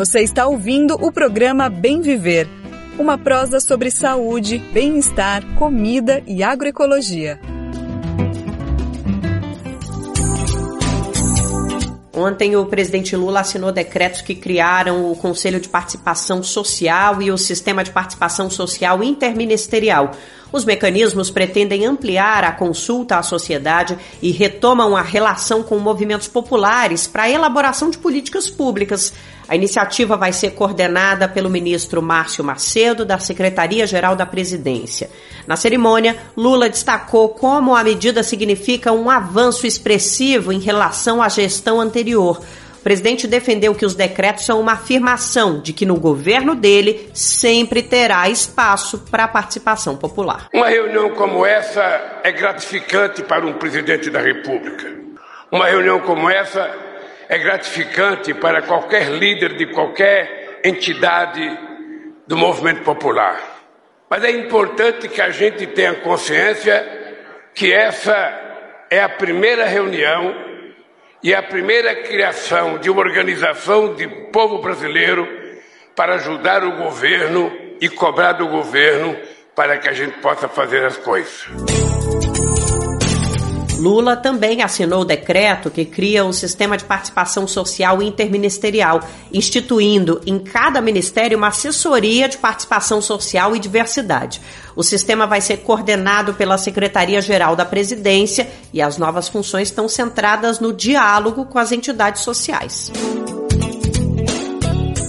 S2: Você está ouvindo o programa Bem Viver, uma prosa sobre saúde, bem-estar, comida e agroecologia.
S1: Ontem, o presidente Lula assinou decretos que criaram o Conselho de Participação Social e o Sistema de Participação Social Interministerial. Os mecanismos pretendem ampliar a consulta à sociedade e retomam a relação com movimentos populares para a elaboração de políticas públicas. A iniciativa vai ser coordenada pelo ministro Márcio Macedo, da Secretaria-Geral da Presidência. Na cerimônia, Lula destacou como a medida significa um avanço expressivo em relação à gestão anterior. O presidente defendeu que os decretos são uma afirmação de que no governo dele sempre terá espaço para a participação popular.
S12: Uma reunião como essa é gratificante para um presidente da República. Uma reunião como essa é gratificante para qualquer líder de qualquer entidade do movimento popular. Mas é importante que a gente tenha consciência que essa é a primeira reunião e a primeira criação de uma organização de povo brasileiro para ajudar o governo e cobrar do governo para que a gente possa fazer as coisas.
S1: Lula também assinou o decreto que cria o sistema de participação social interministerial, instituindo em cada ministério uma assessoria de participação social e diversidade. O sistema vai ser coordenado pela Secretaria-Geral da Presidência e as novas funções estão centradas no diálogo com as entidades sociais.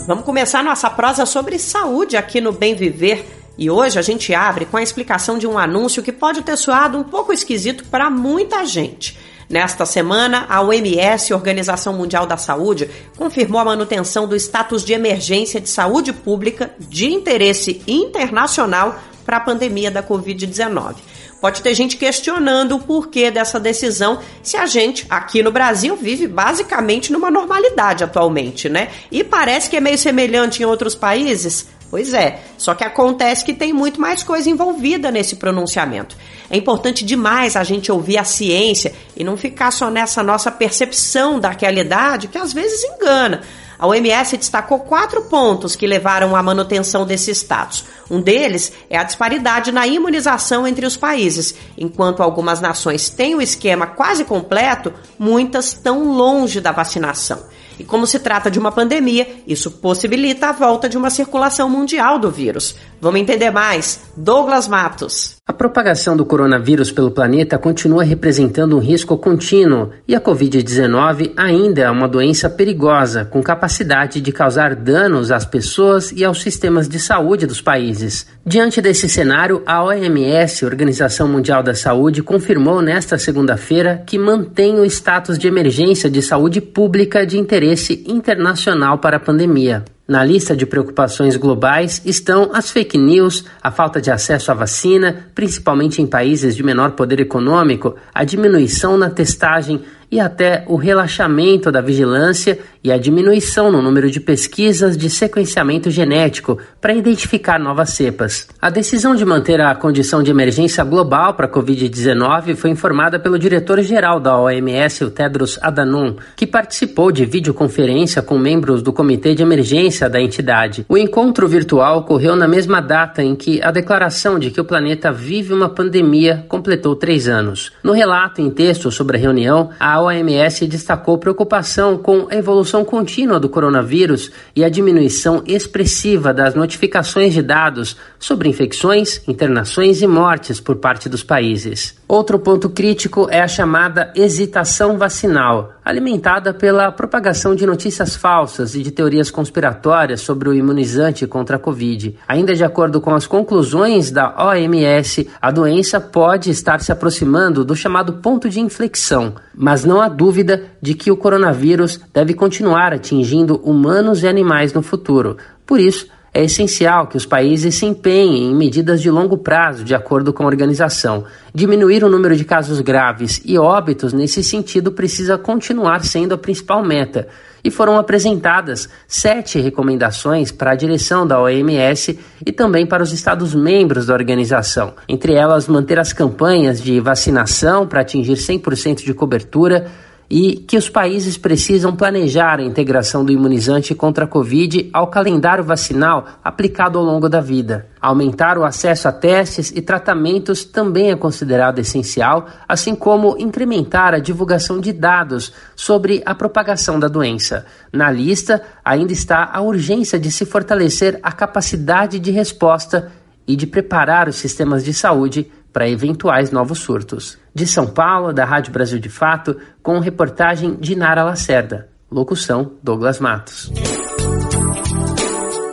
S1: Vamos começar nossa prosa sobre saúde aqui no Bem Viver. E hoje a gente abre com a explicação de um anúncio que pode ter soado um pouco esquisito para muita gente. Nesta semana, a OMS, Organização Mundial da Saúde, confirmou a manutenção do status de emergência de saúde pública de interesse internacional para a pandemia da Covid-19. Pode ter gente questionando o porquê dessa decisão, se a gente, aqui no Brasil, vive basicamente numa normalidade atualmente, né? E parece que é meio semelhante em outros países. Pois é, só que acontece que tem muito mais coisa envolvida nesse pronunciamento. É importante demais a gente ouvir a ciência e não ficar só nessa nossa percepção da realidade que às vezes engana. A OMS destacou quatro pontos que levaram à manutenção desse status. Um deles é a disparidade na imunização entre os países. Enquanto algumas nações têm o esquema quase completo, muitas estão longe da vacinação. E como se trata de uma pandemia, isso possibilita a volta de uma circulação mundial do vírus. Vamos entender mais. Douglas Matos.
S13: A propagação do coronavírus pelo planeta continua representando um risco contínuo e a Covid-19 ainda é uma doença perigosa, com capacidade de causar danos às pessoas e aos sistemas de saúde dos países. Diante desse cenário, a OMS, Organização Mundial da Saúde, confirmou nesta segunda-feira que mantém o status de emergência de saúde pública de interesse internacional para a pandemia. Na lista de preocupações globais estão as fake news, a falta de acesso à vacina, principalmente em países de menor poder econômico, a diminuição na testagem e até o relaxamento da vigilância e a diminuição no número de pesquisas de sequenciamento genético para identificar novas cepas. A decisão de manter a condição de emergência global para a Covid-19 foi informada pelo diretor-geral da OMS, o Tedros Adhanom, que participou de videoconferência com membros do Comitê de Emergência da entidade. O encontro virtual ocorreu na mesma data em que a declaração de que o planeta vive uma pandemia completou três anos. No relato em texto sobre a reunião, a a OMS destacou preocupação com a evolução contínua do coronavírus e a diminuição expressiva das notificações de dados sobre infecções, internações e mortes por parte dos países. Outro ponto crítico é a chamada hesitação vacinal, alimentada pela propagação de notícias falsas e de teorias conspiratórias sobre o imunizante contra a Covid. Ainda de acordo com as conclusões da OMS, a doença pode estar se aproximando do chamado ponto de inflexão, mas não há dúvida de que o coronavírus deve continuar atingindo humanos e animais no futuro. Por isso, é essencial que os países se empenhem em medidas de longo prazo, de acordo com a organização. Diminuir o número de casos graves e óbitos nesse sentido precisa continuar sendo a principal meta. E foram apresentadas sete recomendações para a direção da OMS e também para os Estados-membros da organização. Entre elas, manter as campanhas de vacinação para atingir 100% de cobertura e que os países precisam planejar a integração do imunizante contra a Covid ao calendário vacinal aplicado ao longo da vida. Aumentar o acesso a testes e tratamentos também é considerado essencial, assim como incrementar a divulgação de dados sobre a propagação da doença. Na lista ainda está a urgência de se fortalecer a capacidade de resposta e de preparar os sistemas de saúde para eventuais novos surtos. De São Paulo, da Rádio Brasil de Fato, com reportagem de Nara Lacerda. Locução: Douglas Matos.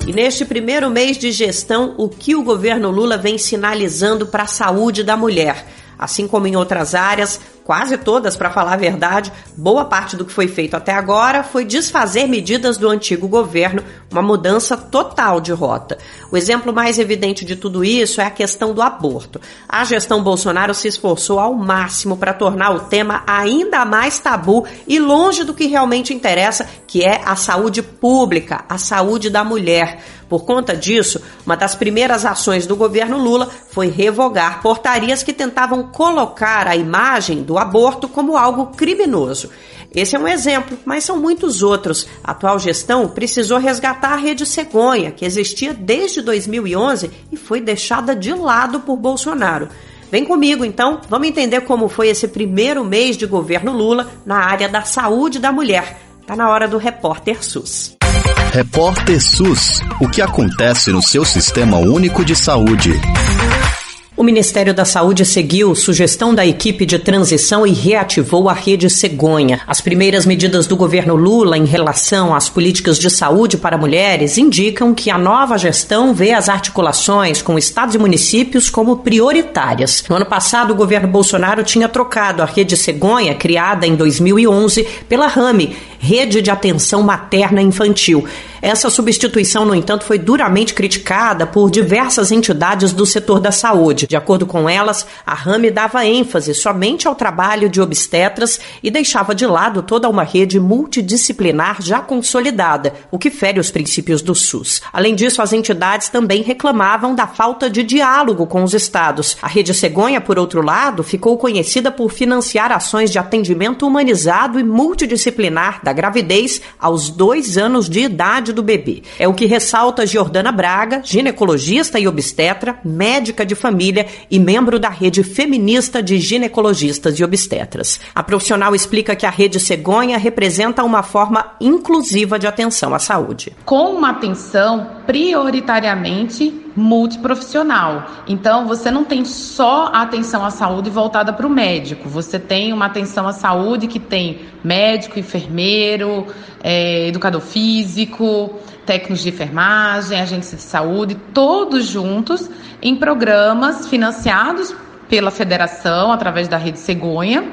S1: E neste primeiro mês de gestão, o que o governo Lula vem sinalizando para a saúde da mulher? Assim como em outras áreas, quase todas, para falar a verdade, boa parte do que foi feito até agora foi desfazer medidas do antigo governo, uma mudança total de rota. O exemplo mais evidente de tudo isso é a questão do aborto. A gestão Bolsonaro se esforçou ao máximo para tornar o tema ainda mais tabu e longe do que realmente interessa, que é a saúde pública, a saúde da mulher. Por conta disso, uma das primeiras ações do governo Lula foi revogar portarias que tentavam colocar a imagem do aborto como algo criminoso. Esse é um exemplo, mas são muitos outros. A atual gestão precisou resgatar a rede cegonha, que existia desde 2011 e foi deixada de lado por Bolsonaro. Vem comigo então, vamos entender como foi esse primeiro mês de governo Lula na área da saúde da mulher. Tá na hora do Repórter SUS.
S14: Repórter SUS. O que acontece no seu sistema único de saúde?
S1: O Ministério da Saúde seguiu sugestão da equipe de transição e reativou a rede cegonha. As primeiras medidas do governo Lula em relação às políticas de saúde para mulheres indicam que a nova gestão vê as articulações com estados e municípios como prioritárias. No ano passado, o governo Bolsonaro tinha trocado a rede cegonha, criada em 2011, pela RAME, Rede de Atenção Materna Infantil. Essa substituição, no entanto, foi duramente criticada por diversas entidades do setor da saúde. De acordo com elas, a RAME dava ênfase somente ao trabalho de obstetras e deixava de lado toda uma rede multidisciplinar já consolidada, o que fere os princípios do SUS. Além disso, as entidades também reclamavam da falta de diálogo com os estados. A Rede Cegonha, por outro lado, ficou conhecida por financiar ações de atendimento humanizado e multidisciplinar da gravidez aos dois anos de idade do bebê. É o que ressalta Jordana Braga, ginecologista e obstetra, médica de família e membro da rede feminista de ginecologistas e obstetras. A profissional explica que a rede cegonha representa uma forma inclusiva de atenção à saúde.
S15: Com uma atenção prioritariamente multiprofissional. Então, você não tem só a atenção à saúde voltada para o médico, você tem uma atenção à saúde que tem médico, enfermeiro, é, educador físico, técnicos de enfermagem, agentes de saúde, todos juntos em programas financiados pela federação através da rede Cegonha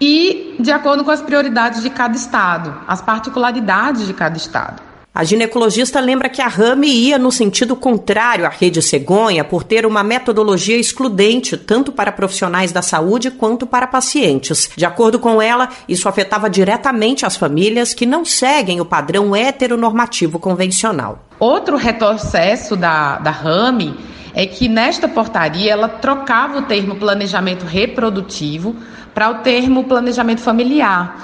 S15: e de acordo com as prioridades de cada estado, as particularidades de cada estado.
S1: A ginecologista lembra que a RAME ia no sentido contrário à rede cegonha por ter uma metodologia excludente tanto para profissionais da saúde quanto para pacientes. De acordo com ela, isso afetava diretamente as famílias que não seguem o padrão heteronormativo convencional.
S15: Outro retrocesso da, da RAME é que nesta portaria ela trocava o termo planejamento reprodutivo para o termo planejamento familiar.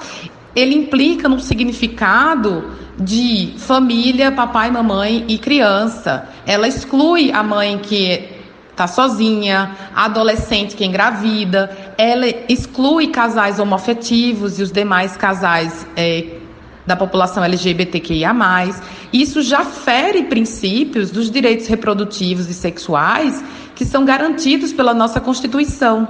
S15: Ele implica num significado de família, papai, mamãe e criança. Ela exclui a mãe que está sozinha, a adolescente que engravida, ela exclui casais homoafetivos e os demais casais é, da população LGBTQIA. Isso já fere princípios dos direitos reprodutivos e sexuais que são garantidos pela nossa Constituição.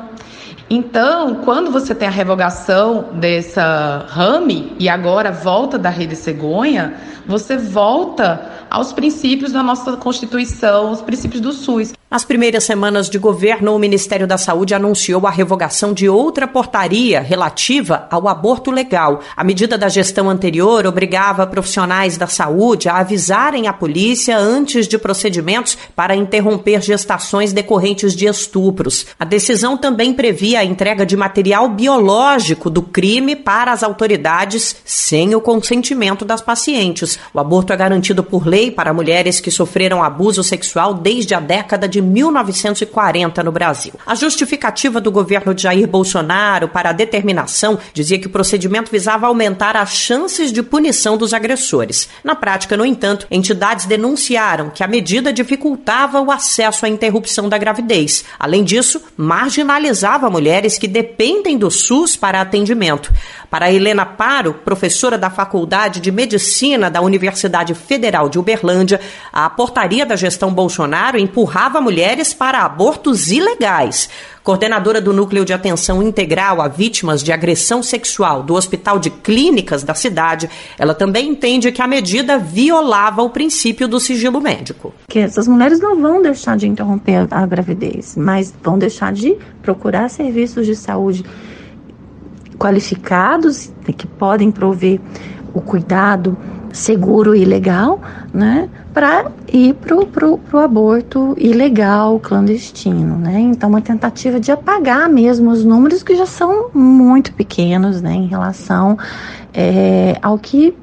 S15: Então, quando você tem a revogação dessa rame e agora volta da rede cegonha, você volta aos princípios da nossa Constituição, os princípios do SUS.
S1: Nas primeiras semanas de governo, o Ministério da Saúde anunciou a revogação de outra portaria relativa ao aborto legal. A medida da gestão anterior obrigava profissionais da saúde a avisarem a polícia antes de procedimentos para interromper gestações decorrentes de estupros. A decisão também previa a entrega de material biológico do crime para as autoridades sem o consentimento das pacientes. O aborto é garantido por lei para mulheres que sofreram abuso sexual desde a década de de 1940 no Brasil. A justificativa do governo de Jair Bolsonaro para a determinação dizia que o procedimento visava aumentar as chances de punição dos agressores. Na prática, no entanto, entidades denunciaram que a medida dificultava o acesso à interrupção da gravidez. Além disso, marginalizava mulheres que dependem do SUS para atendimento. Para Helena Paro, professora da Faculdade de Medicina da Universidade Federal de Uberlândia, a portaria da gestão Bolsonaro empurrava mulheres para abortos ilegais. Coordenadora do Núcleo de Atenção Integral a Vítimas de Agressão Sexual do Hospital de Clínicas da cidade, ela também entende que a medida violava o princípio do sigilo médico.
S16: Que essas mulheres não vão deixar de interromper a gravidez, mas vão deixar de procurar serviços de saúde qualificados que podem prover o cuidado seguro e legal, né, para ir pro, pro, pro aborto ilegal, clandestino, né? Então, uma tentativa de apagar mesmo os números que já são muito pequenos, né, em relação é, ao que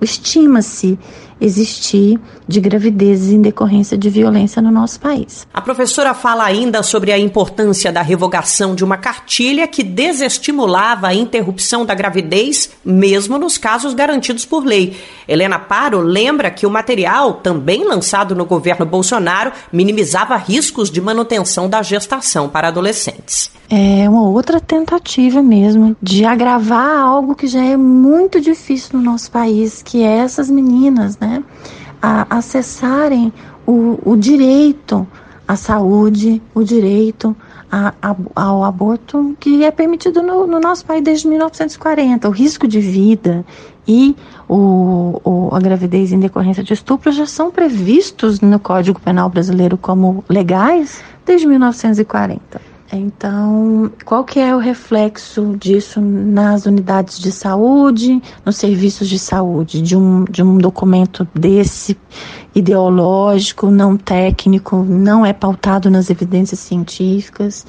S16: estima-se existir de gravidezes em decorrência de violência no nosso país.
S1: A professora fala ainda sobre a importância da revogação de uma cartilha que desestimulava a interrupção da gravidez, mesmo nos casos garantidos por lei. Helena Paro lembra que o material, também lançado no governo Bolsonaro, minimizava riscos de manutenção da gestação para adolescentes.
S16: É uma outra tentativa mesmo de agravar algo que já é muito difícil no nosso país, que é essas meninas, né? acessarem o, o direito à saúde, o direito a, a, ao aborto que é permitido no, no, nosso país desde 1940. O risco de vida e o, o, a gravidez em decorrência de estupro já são previstos no Código Penal Brasileiro como legais desde 1940. Então, qual que é o reflexo disso nas unidades de saúde, nos serviços de saúde, de um, de um documento desse ideológico, não técnico, não é pautado nas evidências científicas,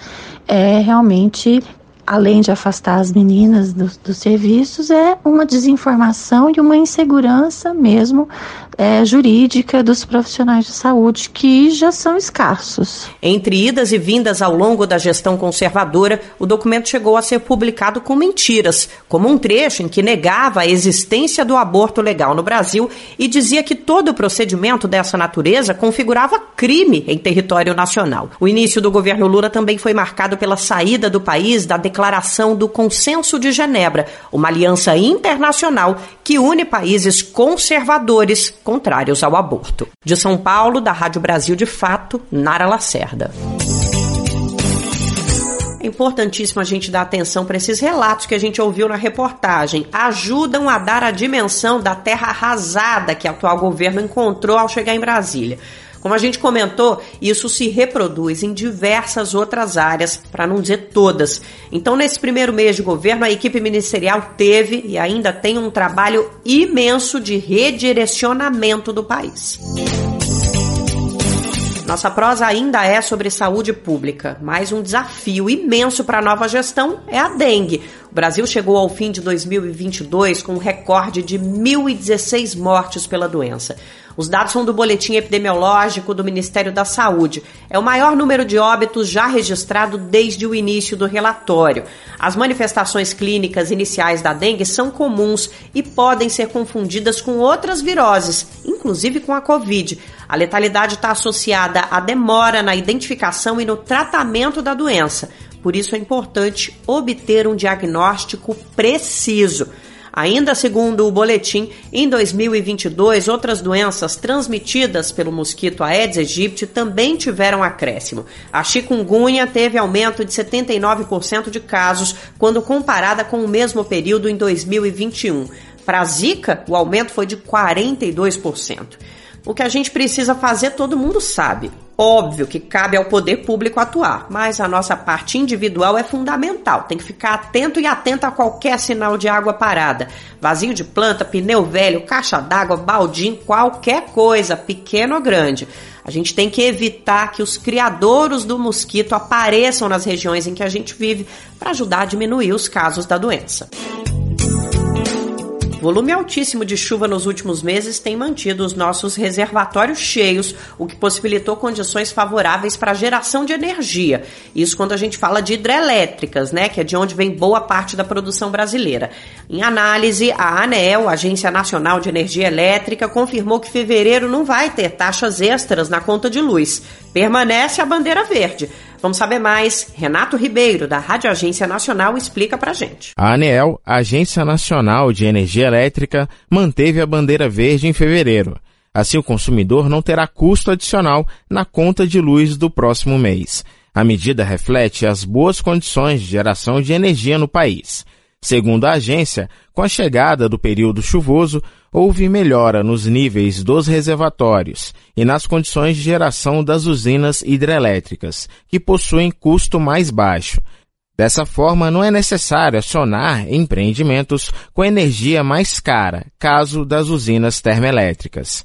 S16: é realmente além de afastar as meninas dos, dos serviços, é uma desinformação e uma insegurança mesmo é, jurídica dos profissionais de saúde que já são escassos.
S1: Entre idas e vindas ao longo da gestão conservadora, o documento chegou a ser publicado com mentiras, como um trecho em que negava a existência do aborto legal no Brasil e dizia que todo procedimento dessa natureza configurava crime em território nacional. O início do governo Lula também foi marcado pela saída do país da declaração do Consenso de Genebra, uma aliança internacional que une países conservadores contrários ao aborto. De São Paulo, da Rádio Brasil de Fato, Nara Lacerda. É importantíssimo a gente dar atenção para esses relatos que a gente ouviu na reportagem. Ajudam a dar a dimensão da terra arrasada que o atual governo encontrou ao chegar em Brasília. Como a gente comentou, isso se reproduz em diversas outras áreas, para não dizer todas. Então, nesse primeiro mês de governo, a equipe ministerial teve e ainda tem um trabalho imenso de redirecionamento do país. Nossa prosa ainda é sobre saúde pública, mas um desafio imenso para a nova gestão é a dengue. O Brasil chegou ao fim de 2022 com um recorde de 1.016 mortes pela doença. Os dados são do boletim epidemiológico do Ministério da Saúde. É o maior número de óbitos já registrado desde o início do relatório. As manifestações clínicas iniciais da dengue são comuns e podem ser confundidas com outras viroses, inclusive com a Covid. A letalidade está associada à demora na identificação e no tratamento da doença. Por isso é importante obter um diagnóstico preciso. Ainda segundo o boletim, em 2022, outras doenças transmitidas pelo mosquito Aedes aegypti também tiveram acréscimo. A chikungunya teve aumento de 79% de casos quando comparada com o mesmo período em 2021. Para a Zika, o aumento foi de 42%. O que a gente precisa fazer, todo mundo sabe. Óbvio que cabe ao poder público atuar, mas a nossa parte individual é fundamental. Tem que ficar atento e atenta a qualquer sinal de água parada. Vazio de planta, pneu velho, caixa d'água, baldinho, qualquer coisa, pequeno ou grande. A gente tem que evitar que os criadouros do mosquito apareçam nas regiões em que a gente vive para ajudar a diminuir os casos da doença. Volume altíssimo de chuva nos últimos meses tem mantido os nossos reservatórios cheios, o que possibilitou condições favoráveis para a geração de energia. Isso quando a gente fala de hidrelétricas, né, que é de onde vem boa parte da produção brasileira. Em análise, a ANEEL, Agência Nacional de Energia Elétrica, confirmou que fevereiro não vai ter taxas extras na conta de luz. Permanece a bandeira verde. Vamos saber mais. Renato Ribeiro, da Rádio Agência Nacional, explica pra gente.
S17: A ANEEL, Agência Nacional de Energia Elétrica, manteve a bandeira verde em fevereiro. Assim, o consumidor não terá custo adicional na conta de luz do próximo mês. A medida reflete as boas condições de geração de energia no país. Segundo a agência, com a chegada do período chuvoso, houve melhora nos níveis dos reservatórios e nas condições de geração das usinas hidrelétricas, que possuem custo mais baixo. Dessa forma, não é necessário acionar empreendimentos com energia mais cara, caso das usinas termoelétricas.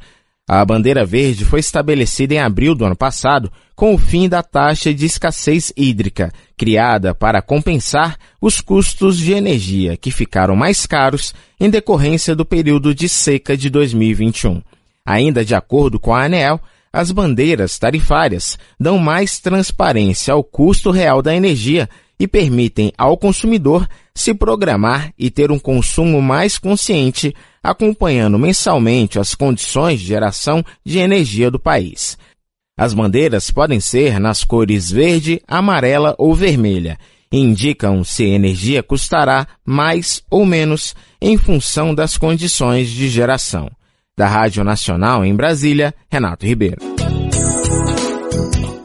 S17: A bandeira verde foi estabelecida em abril do ano passado com o fim da taxa de escassez hídrica, criada para compensar os custos de energia que ficaram mais caros em decorrência do período de seca de 2021. Ainda de acordo com a ANEEL, as bandeiras tarifárias dão mais transparência ao custo real da energia e permitem ao consumidor se programar e ter um consumo mais consciente, acompanhando mensalmente as condições de geração de energia do país. As bandeiras podem ser nas cores verde, amarela ou vermelha e indicam se energia custará mais ou menos em função das condições de geração. Da Rádio Nacional em Brasília, Renato Ribeiro.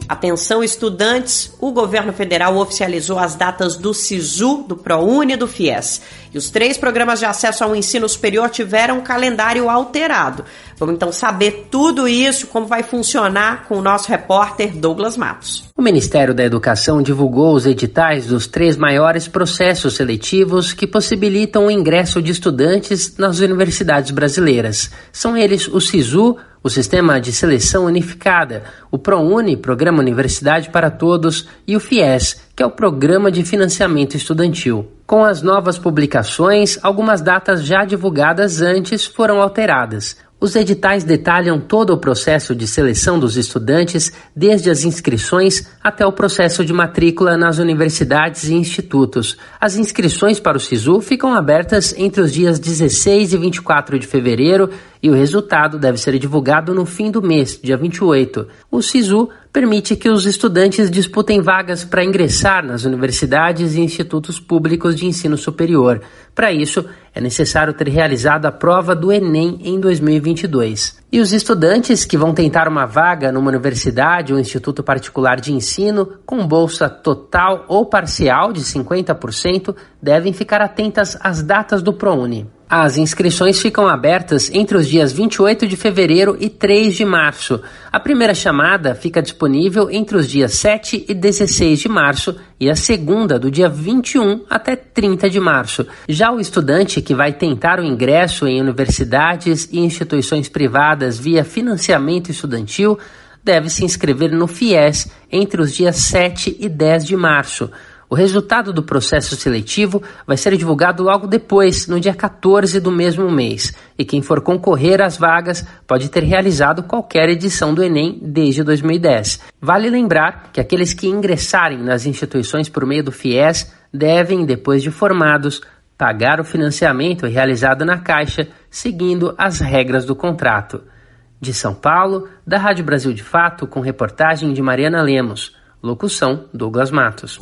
S1: Atenção, estudantes! O governo federal oficializou as datas do SISU, do ProUni e do FIES. E os três programas de acesso ao ensino superior tiveram um calendário alterado. Vamos então saber tudo isso, como vai funcionar com o nosso repórter Douglas Matos.
S13: O Ministério da Educação divulgou os editais dos três maiores processos seletivos que possibilitam o ingresso de estudantes nas universidades brasileiras. São eles o SISU, o Sistema de Seleção Unificada, o ProUni, Programa Universidade para Todos, e o FIES, que é o Programa de Financiamento Estudantil. Com as novas publicações, algumas datas já divulgadas antes foram alteradas. Os editais detalham todo o processo de seleção dos estudantes, desde as inscrições até o processo de matrícula nas universidades e institutos. As inscrições para o SISU ficam abertas entre os dias 16 e 24 de fevereiro e o resultado deve ser divulgado no fim do mês, dia 28. O SISU permite que os estudantes disputem vagas para ingressar nas universidades e institutos públicos de ensino superior. Para isso, é necessário ter realizado a prova do Enem em 2022. E os estudantes que vão tentar uma vaga numa universidade ou instituto particular de ensino com bolsa total ou parcial de 50% devem ficar atentas às datas do ProUni. As inscrições ficam abertas entre os dias 28 de fevereiro e 3 de março. A primeira chamada fica disponível entre os dias 7 e 16 de março e a segunda do dia 21 até 30 de março. Já o estudante que vai tentar o ingresso em universidades e instituições privadas via financiamento estudantil deve se inscrever no FIES entre os dias 7 e 10 de março. O resultado do processo seletivo vai ser divulgado logo depois, no dia 14 do mesmo mês, e quem for concorrer às vagas pode ter realizado qualquer edição do Enem desde 2010. Vale lembrar que aqueles que ingressarem nas instituições por meio do FIES devem, depois de formados, pagar o financiamento realizado na Caixa, seguindo as regras do contrato. De São Paulo, da Rádio Brasil de Fato, com reportagem de Mariana Lemos. Locução: Douglas Matos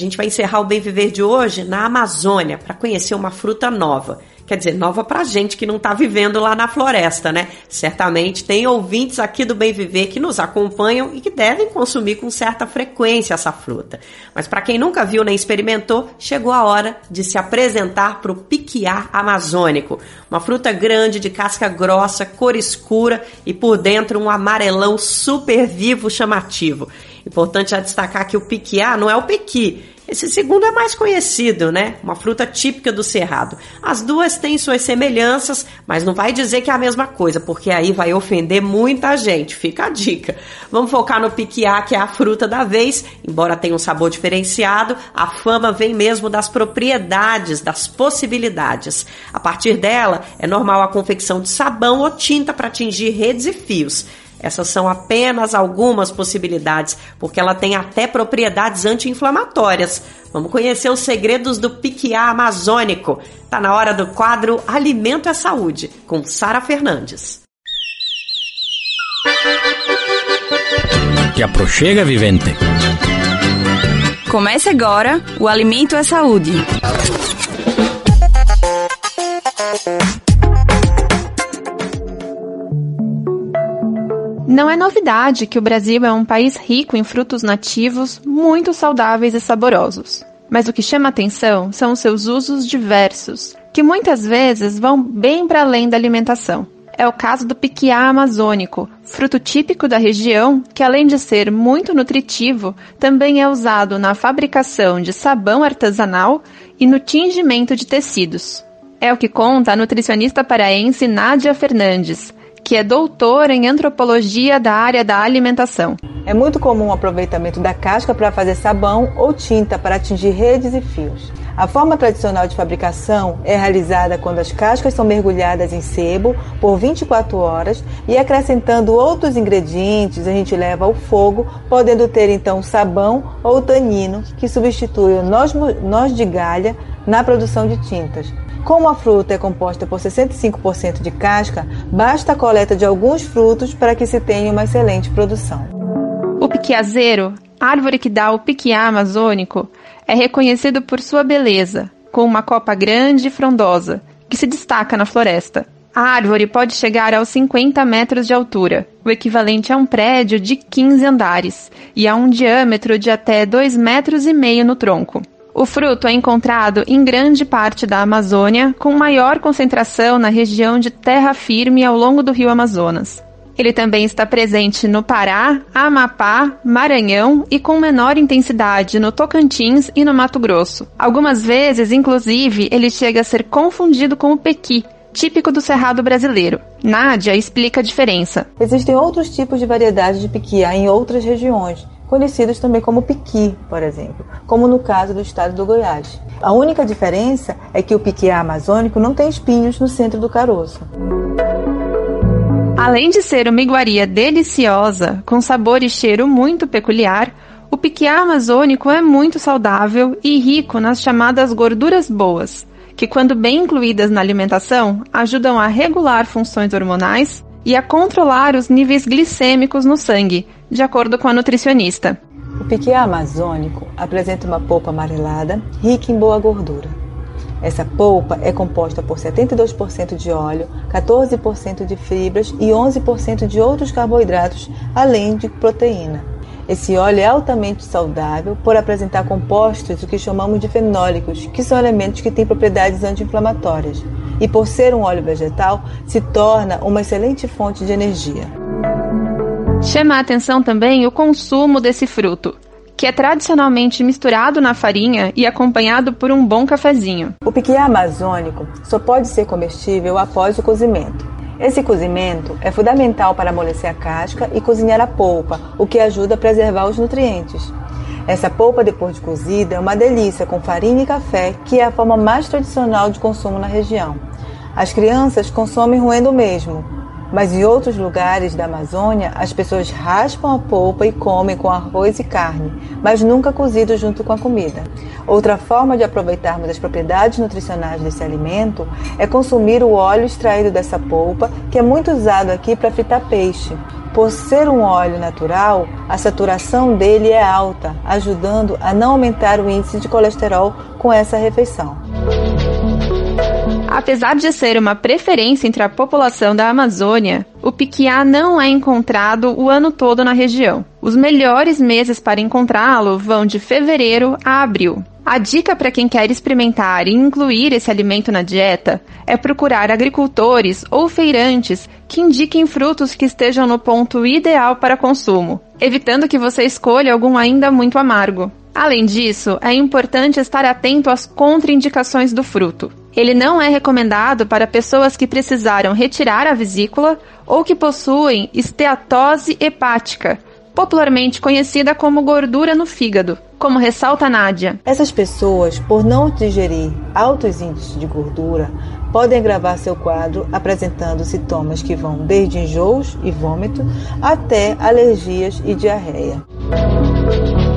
S1: gente vai encerrar o Bem Viver de hoje na Amazônia para conhecer uma fruta nova. Quer dizer, nova pra gente que não tá vivendo lá na floresta, né? Certamente tem ouvintes aqui do Bem Viver que nos acompanham e que devem consumir com certa frequência essa fruta. Mas para quem nunca viu nem experimentou, chegou a hora de se apresentar para o piquiá amazônico. Uma fruta grande, de casca grossa, cor escura e por dentro um amarelão super vivo chamativo. Importante já destacar que o piquiá não é o pequi. Esse segundo é mais conhecido, né? Uma fruta típica do cerrado. As duas têm suas semelhanças, mas não vai dizer que é a mesma coisa, porque aí vai ofender muita gente. Fica a dica. Vamos focar no piquiá, que é a fruta da vez. Embora tenha um sabor diferenciado, a fama vem mesmo das propriedades, das possibilidades. A partir dela, é normal a confecção de sabão ou tinta para atingir redes e fios. Essas são apenas algumas possibilidades, porque ela tem até propriedades anti-inflamatórias. Vamos conhecer os segredos do piquiá amazônico. Tá na hora do quadro Alimento é Saúde, com Sara Fernandes.
S18: Que aproxega, vivente.
S2: Comece agora o Alimento é Saúde.
S19: Não é novidade que o Brasil é um país rico em frutos nativos, muito saudáveis e saborosos. Mas o que chama atenção são os seus usos diversos, que muitas vezes vão bem para além da alimentação. É o caso do piquiá amazônico, fruto típico da região que, além de ser muito nutritivo, também é usado na fabricação de sabão artesanal e no tingimento de tecidos. É o que conta a nutricionista paraense Nádia Fernandes, que é doutor em antropologia da área da alimentação.
S20: É muito comum o aproveitamento da casca para fazer sabão ou tinta para atingir redes e fios. A forma tradicional de fabricação é realizada quando as cascas são mergulhadas em sebo por 24 horas e acrescentando outros ingredientes a gente leva ao fogo, podendo ter então sabão ou tanino que substitui o noz, noz de galha na produção de tintas. Como a fruta é composta por 65% de casca, basta a coleta de alguns frutos para que se tenha uma excelente produção.
S19: O piquiazeiro, árvore que dá o piquiá amazônico, é reconhecido por sua beleza, com uma copa grande e frondosa, que se destaca na floresta. A árvore pode chegar aos 50 metros de altura, o equivalente a um prédio de 15 andares, e a um diâmetro de até 2 metros e meio no tronco. O fruto é encontrado em grande parte da Amazônia, com maior concentração na região de terra firme ao longo do rio Amazonas. Ele também está presente no Pará, Amapá, Maranhão e com menor intensidade no Tocantins e no Mato Grosso. Algumas vezes, inclusive, ele chega a ser confundido com o pequi, típico do cerrado brasileiro. Nádia explica a diferença.
S20: Existem outros tipos de variedades de piquiá em outras regiões, conhecidos também como piqui, por exemplo, como no caso do estado do Goiás. A única diferença é que o piquiá amazônico não tem espinhos no centro do caroço.
S19: Além de ser uma iguaria deliciosa, com sabor e cheiro muito peculiar, o piquiá amazônico é muito saudável e rico nas chamadas gorduras boas, que, quando bem incluídas na alimentação, ajudam a regular funções hormonais e a controlar os níveis glicêmicos no sangue, de acordo com a nutricionista.
S20: O piquiá amazônico apresenta uma polpa amarelada, rica em boa gordura. Essa polpa é composta por 72% de óleo, 14% de fibras e 11% de outros carboidratos, além de proteína. Esse óleo é altamente saudável por apresentar compostos que chamamos de fenólicos, que são elementos que têm propriedades anti-inflamatórias. E por ser um óleo vegetal, se torna uma excelente fonte de energia.
S19: Chama a atenção também o consumo desse fruto, que é tradicionalmente misturado na farinha e acompanhado por um bom cafezinho.
S20: O piquiá amazônico só pode ser comestível após o cozimento. Esse cozimento é fundamental para amolecer a casca e cozinhar a polpa, o que ajuda a preservar os nutrientes. Essa polpa depois de cozida é uma delícia com farinha e café, que é a forma mais tradicional de consumo na região. As crianças consomem roendo mesmo, mas em outros lugares da Amazônia, as pessoas raspam a polpa e comem com arroz e carne, mas nunca cozido junto com a comida. Outra forma de aproveitarmos as propriedades nutricionais desse alimento é consumir o óleo extraído dessa polpa, que é muito usado aqui para fritar peixe. Por ser um óleo natural, a saturação dele é alta, ajudando a não aumentar o índice de colesterol com essa refeição.
S19: Apesar de ser uma preferência entre a população da Amazônia, o piquiá não é encontrado o ano todo na região. Os melhores meses para encontrá-lo vão de fevereiro a abril. A dica para quem quer experimentar e incluir esse alimento na dieta é procurar agricultores ou feirantes que indiquem frutos que estejam no ponto ideal para consumo, evitando que você escolha algum ainda muito amargo. Além disso, é importante estar atento às contraindicações do fruto. Ele não é recomendado para pessoas que precisaram retirar a vesícula ou que possuem esteatose hepática, popularmente conhecida como gordura no fígado, como ressalta Nádia.
S20: Essas pessoas, por não digerir altos índices de gordura, podem agravar seu quadro apresentando sintomas que vão desde enjoos e vômito até alergias e diarreia.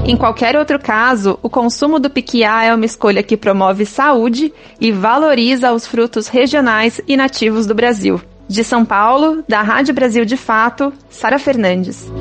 S19: Em qualquer outro caso, o consumo do piquiá é uma escolha que promove saúde e valoriza os frutos regionais e nativos do Brasil. De São Paulo, da Rádio Brasil de Fato, Sara Fernandes.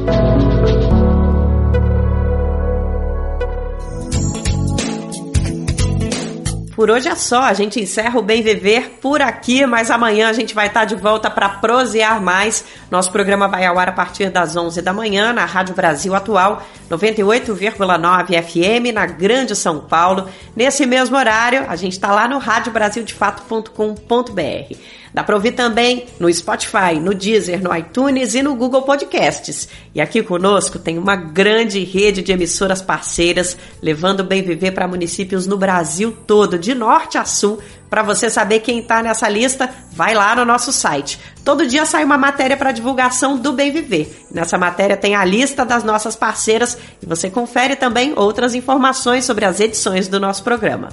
S1: Por hoje é só, a gente encerra o Bem Viver por aqui, mas amanhã a gente vai estar de volta para prosear mais. Nosso programa vai ao ar a partir das 11 da manhã na Rádio Brasil Atual, 98,9 FM, na Grande São Paulo. Nesse mesmo horário, a gente está lá no radiobrasildefato.com.br. Dá para ouvir também no Spotify, no Deezer, no iTunes e no Google Podcasts. E aqui conosco tem uma grande rede de emissoras parceiras, levando o bem viver para municípios no Brasil todo, de norte a sul, Para você saber quem está nessa lista, vai lá no nosso site. Todo dia sai uma matéria para divulgação do Bem Viver. Nessa matéria tem a lista das nossas parceiras e você confere também outras informações sobre as edições do nosso programa.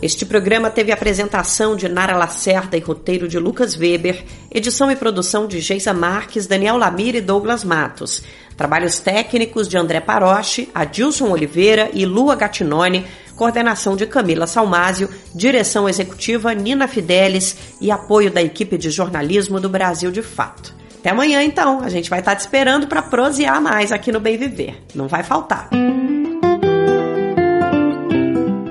S1: Este programa teve apresentação de Nara Lacerda e roteiro de Lucas Weber, edição e produção de Geisa Marques, Daniel Lamir e Douglas Matos. Trabalhos técnicos de André Paroche, Adilson Oliveira e Lua Gattinone, coordenação de Camila Salmásio, direção executiva Nina Fidelis e apoio da equipe de jornalismo do Brasil de Fato. Até amanhã, então. A gente vai estar te esperando para prosear mais aqui no Bem Viver. Não vai faltar.